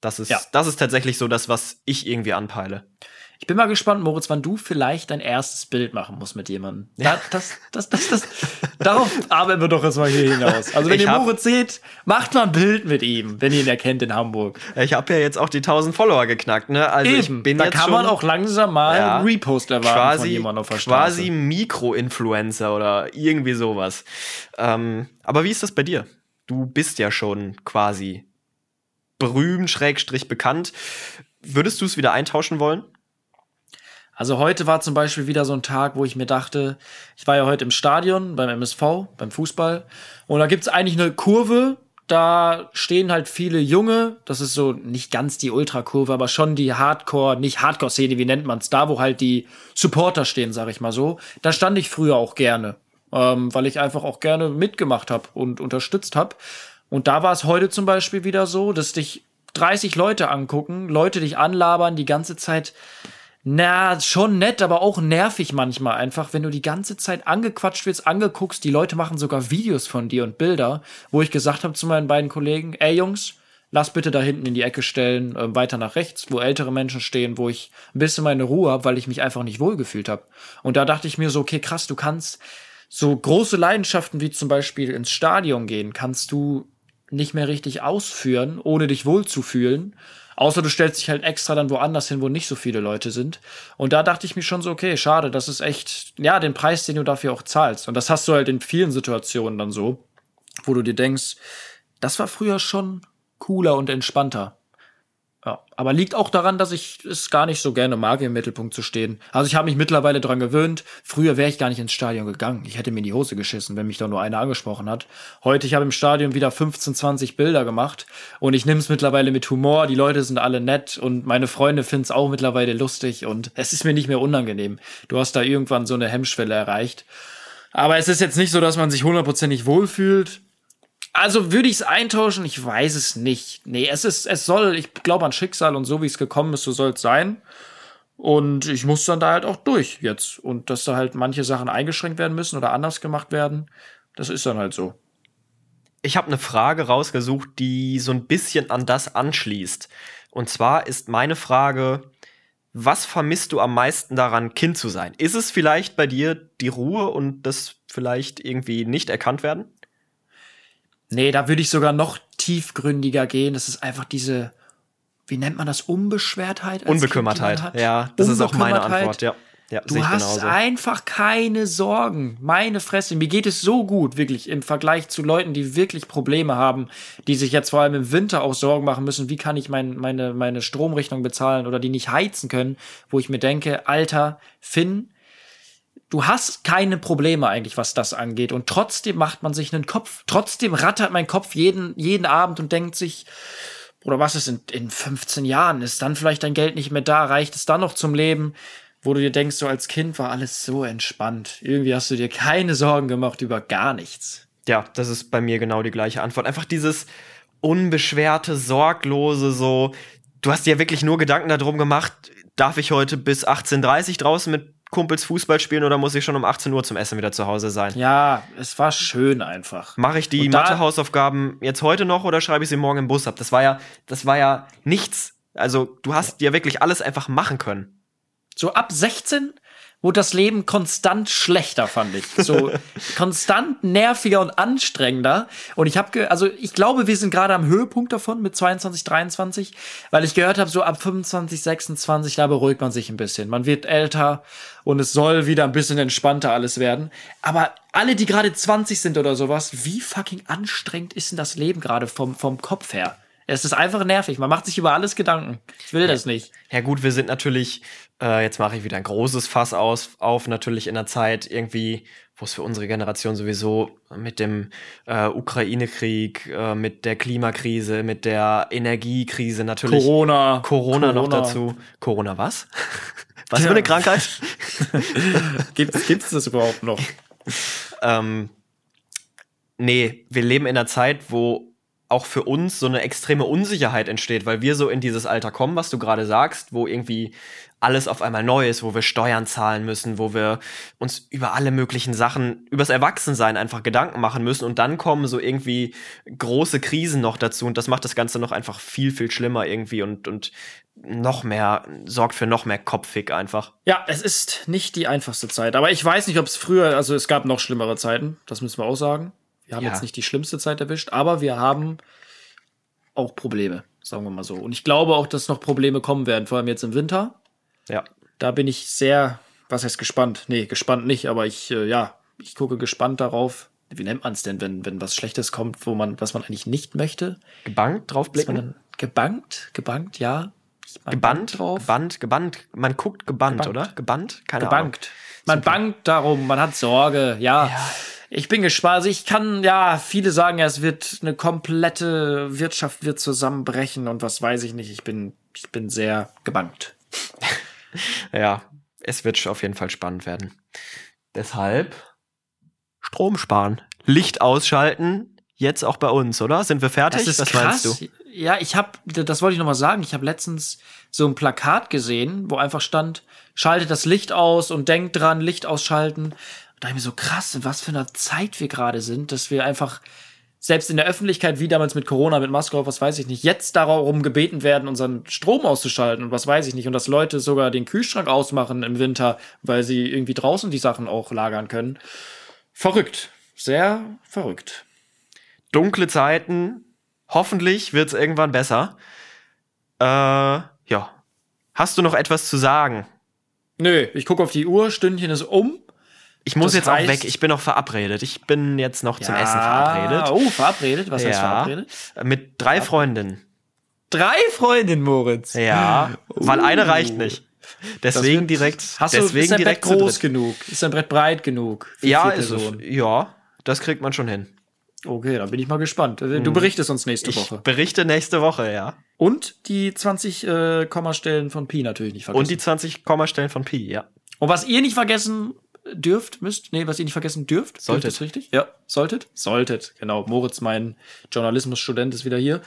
Das ist, Ja. das ist tatsächlich so das, was ich irgendwie anpeile. Ich bin mal gespannt, Moritz, wann du vielleicht dein erstes Bild machen musst mit jemandem. Da, das, das, das, das, darauf arbeiten wir doch jetzt mal hier hinaus. Also wenn Ich ihr Moritz seht, macht mal ein Bild mit ihm, wenn ihr ihn erkennt in Hamburg. Ich habe ja jetzt auch die 1000 Follower geknackt, ne? Also ich bin da jetzt kann man auch langsam mal Ja. einen Repost erwarten von quasi, jemandem auf der quasi Straße. Mikro-Influencer oder irgendwie sowas. Ähm, aber wie ist das bei dir? Du bist ja schon quasi berühmt, schrägstrich bekannt. Würdest du es wieder eintauschen wollen? Also heute war zum Beispiel wieder so ein Tag, wo ich mir dachte, ich war ja heute im Stadion beim MSV, beim Fußball, und da gibt's eigentlich eine Kurve, da stehen halt viele Junge, das ist so nicht ganz die Ultrakurve, aber schon die Hardcore, nicht Hardcore-Szene, wie nennt man's, da wo halt die Supporter stehen, sag ich mal so. Da stand ich früher auch gerne, ähm, weil ich einfach auch gerne mitgemacht habe und unterstützt habe. Und da war es heute zum Beispiel wieder so, dass dich 30 Leute angucken, Leute dich anlabern, die ganze Zeit na, schon nett, aber auch nervig manchmal einfach, wenn du die ganze Zeit angequatscht wirst, angeguckst, die Leute machen sogar Videos von dir und Bilder, wo ich gesagt habe zu meinen beiden Kollegen, ey Jungs, lass bitte da hinten in die Ecke stellen, äh, weiter nach rechts, wo ältere Menschen stehen, wo ich ein bisschen meine Ruhe habe, weil ich mich einfach nicht wohlgefühlt habe. Und da dachte ich mir so, okay, krass, du kannst so große Leidenschaften wie zum Beispiel ins Stadion gehen, kannst du nicht mehr richtig ausführen, ohne dich wohlzufühlen. Außer du stellst dich halt extra dann woanders hin, wo nicht so viele Leute sind. Und da dachte ich mir schon so, okay, schade, das ist echt, ja, den Preis, den du dafür auch zahlst. Und das hast du halt in vielen Situationen dann so, wo du dir denkst, das war früher schon cooler und entspannter. Ja, aber liegt auch daran, dass ich es gar nicht so gerne mag, im Mittelpunkt zu stehen. Also ich habe mich mittlerweile dran gewöhnt. Früher wäre ich gar nicht ins Stadion gegangen. Ich hätte mir in die Hose geschissen, wenn mich da nur einer angesprochen hat. Heute, ich habe im Stadion wieder 15, 20 Bilder gemacht und ich nehme es mittlerweile mit Humor. Die Leute sind alle nett und meine Freunde finden es auch mittlerweile lustig und es ist mir nicht mehr unangenehm. Du hast da irgendwann so eine Hemmschwelle erreicht. Aber es ist jetzt nicht so, dass man sich hundertprozentig wohlfühlt. Also würde ich es eintauschen? Ich weiß es nicht. Nee, es ist, es soll, ich glaube an Schicksal und so wie es gekommen ist, so soll es sein. Und ich muss dann da halt auch durch jetzt. Und dass da halt manche Sachen eingeschränkt werden müssen oder anders gemacht werden, das ist dann halt so. Ich habe eine Frage rausgesucht, die so ein bisschen an das anschließt. Und zwar ist meine Frage, was vermisst du am meisten daran, Kind zu sein? Ist es vielleicht bei dir die Ruhe und das vielleicht irgendwie nicht erkannt werden? Nee, da würde ich sogar noch tiefgründiger gehen. Das ist einfach diese, wie nennt man das, Unbeschwertheit? als Unbekümmertheit. Kind? Ja, das ist auch meine. Antwort, ja. Ja, Du hast genauso. einfach keine Sorgen. Meine Fresse, mir geht es so gut, wirklich, im Vergleich zu Leuten, die wirklich Probleme haben, die sich jetzt vor allem im Winter auch Sorgen machen müssen, wie kann ich mein, meine, meine Stromrechnung bezahlen oder die nicht heizen können, wo ich mir denke, Alter, Finn, du hast keine Probleme eigentlich, was das angeht. Und trotzdem macht man sich einen Kopf. Trotzdem rattert mein Kopf jeden, jeden Abend und denkt sich, oder was ist in, in 15 Jahren? Ist dann vielleicht dein Geld nicht mehr da? Reicht es dann noch zum Leben? Wo du dir denkst, so als Kind war alles so entspannt. Irgendwie hast du dir keine Sorgen gemacht über gar nichts. Ja, das ist bei mir genau die gleiche Antwort. Einfach dieses unbeschwerte, sorglose, so. Du hast dir wirklich nur Gedanken darum gemacht, darf ich heute bis 18.30 Uhr draußen mit Kumpels Fußball spielen oder muss ich schon um 18 Uhr zum Essen wieder zu Hause sein? Ja, es war schön einfach. Mache ich die Mathehausaufgaben jetzt heute noch oder schreibe ich sie morgen im Bus ab? Das war ja, das war ja nichts. Also, du hast ja wirklich alles einfach machen können. So ab 16 wurde das Leben konstant schlechter, fand ich. So konstant nerviger und anstrengender. Und ich habe, also ich glaube, wir sind gerade am Höhepunkt davon mit 22, 23, weil ich gehört habe, so ab 25, 26, da beruhigt man sich ein bisschen. Man wird älter und es soll wieder ein bisschen entspannter alles werden. Aber alle, die gerade 20 sind oder sowas, wie fucking anstrengend ist denn das Leben gerade vom, vom Kopf her? Es ist einfach nervig. Man macht sich über alles Gedanken. Ich will das nicht. Ja gut, wir sind natürlich, äh, jetzt mache ich wieder ein großes Fass aus, auf, natürlich in einer Zeit irgendwie, wo es für unsere Generation sowieso mit dem äh, Ukraine-Krieg, äh, mit der Klimakrise, mit der Energiekrise natürlich. Corona. Corona, noch Corona. dazu. Corona was? was Ja. für eine Krankheit? Gibt's, gibt's das überhaupt noch? ähm, nee, wir leben in einer Zeit, wo auch für uns so eine extreme Unsicherheit entsteht, weil wir so in dieses Alter kommen, was du gerade sagst, wo irgendwie alles auf einmal neu ist, wo wir Steuern zahlen müssen, wo wir uns über alle möglichen Sachen, übers Erwachsensein einfach Gedanken machen müssen und dann kommen so irgendwie große Krisen noch dazu und das macht das Ganze noch einfach viel, viel schlimmer irgendwie und, und noch mehr, sorgt für noch mehr Kopfig einfach. Ja, es ist nicht die einfachste Zeit. Aber ich weiß nicht, ob es früher, also es gab noch schlimmere Zeiten, das müssen wir auch sagen. Wir haben Ja. jetzt nicht die schlimmste Zeit erwischt, aber wir haben auch Probleme, sagen wir mal so. Und ich glaube auch, dass noch Probleme kommen werden, vor allem jetzt im Winter. Ja. Da bin ich sehr, was heißt gespannt? Nee, gespannt nicht, aber ich, äh, ja, ich gucke gespannt darauf. Wie nennt man es denn, wenn, wenn was Schlechtes kommt, wo man, was man eigentlich nicht möchte? Gebankt draufblicken? gebankt? Gebankt, ja. Gebannt drauf. Gebannt, gebannt. Man guckt gebannt, Gebankt. oder? Gebannt? Keine Ahnung. gebankt. Man bangt darum, man hat Sorge, ja. Ich bin gespannt. Also ich kann, ja, viele sagen ja, es wird eine komplette Wirtschaft wird zusammenbrechen und was weiß ich nicht. Ich bin, ich bin sehr gebankt. Ja, es wird auf jeden Fall spannend werden. Deshalb Strom sparen, Licht ausschalten, jetzt auch bei uns, oder? Sind wir fertig? Das ist Was krass. meinst du? Ja, ich habe, das wollte ich noch mal sagen. Ich habe letztens so ein Plakat gesehen, wo einfach stand: Schaltet das Licht aus und denkt dran, Licht ausschalten. Da dachte ich mir so krass, in was für einer Zeit wir gerade sind, dass wir einfach selbst in der Öffentlichkeit, wie damals mit Corona, mit Maske auf, was weiß ich nicht, jetzt darum gebeten werden, unseren Strom auszuschalten und was weiß ich nicht. Und dass Leute sogar den Kühlschrank ausmachen im Winter, weil sie irgendwie draußen die Sachen auch lagern können. Verrückt. Sehr verrückt. Dunkle Zeiten. Hoffentlich wird's irgendwann besser. Äh, ja. Hast du noch etwas zu sagen? Nö, ich gucke auf die Uhr, Stündchen ist um. Ich muss Das jetzt auch heißt- weg. Ich bin noch verabredet. Ich bin jetzt noch zum Essen verabredet. Oh, verabredet? Was heißt ja. verabredet? Mit drei Freundinnen. Drei Freundinnen, Moritz. Ja. Weil eine Uh. reicht nicht. Deswegen wird- direkt. Hast du, deswegen ist dein direkt Brett groß genug? Ist dein Brett breit genug? Ja, ist es. Ja, das kriegt man schon hin. Okay, dann bin ich mal gespannt. Du berichtest uns nächste Ich Woche. berichte nächste Woche, ja. Und die 20 äh, Kommastellen von Pi natürlich nicht vergessen. Und die 20 Kommastellen von Pi, ja. Und was ihr nicht vergessen dürft, müsst, nee, was ihr nicht vergessen dürft, Solltet. dürft, ist richtig? Ja, solltet? Solltet, genau. Moritz, mein Journalismusstudent, ist wieder hier.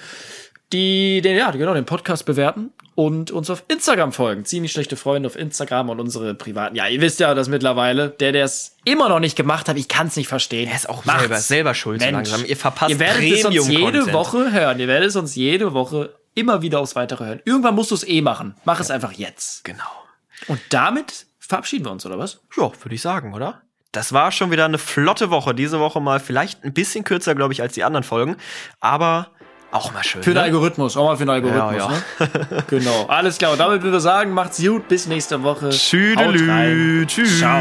Die, den, ja, genau, den Podcast bewerten und uns auf Instagram folgen. Ziemlich schlechte Freunde auf Instagram und unsere privaten. Ja, ihr wisst ja das mittlerweile. Der, der es immer noch nicht gemacht hat, ich kann es nicht verstehen. Er ist auch Macht's. selber, selber schuld Mensch. langsam. Ihr verpasst Ihr werdet es uns jede. Woche hören. Ihr werdet es uns jede Woche immer wieder aufs Weitere hören. Irgendwann musst du es eh machen. Mach es einfach jetzt. Genau. Und damit verabschieden wir uns, oder was? Ja, würde ich sagen, oder? Das war schon wieder eine flotte Woche. Diese Woche mal vielleicht ein bisschen kürzer, glaube ich, als die anderen Folgen. Aber Auch mal schön. Für den ne? Algorithmus, auch mal für den Algorithmus. Ja, Ne? genau, alles klar. Und damit würden wir sagen, macht's gut, bis nächste Woche. Tschüdelü. Tschüss. Ciao.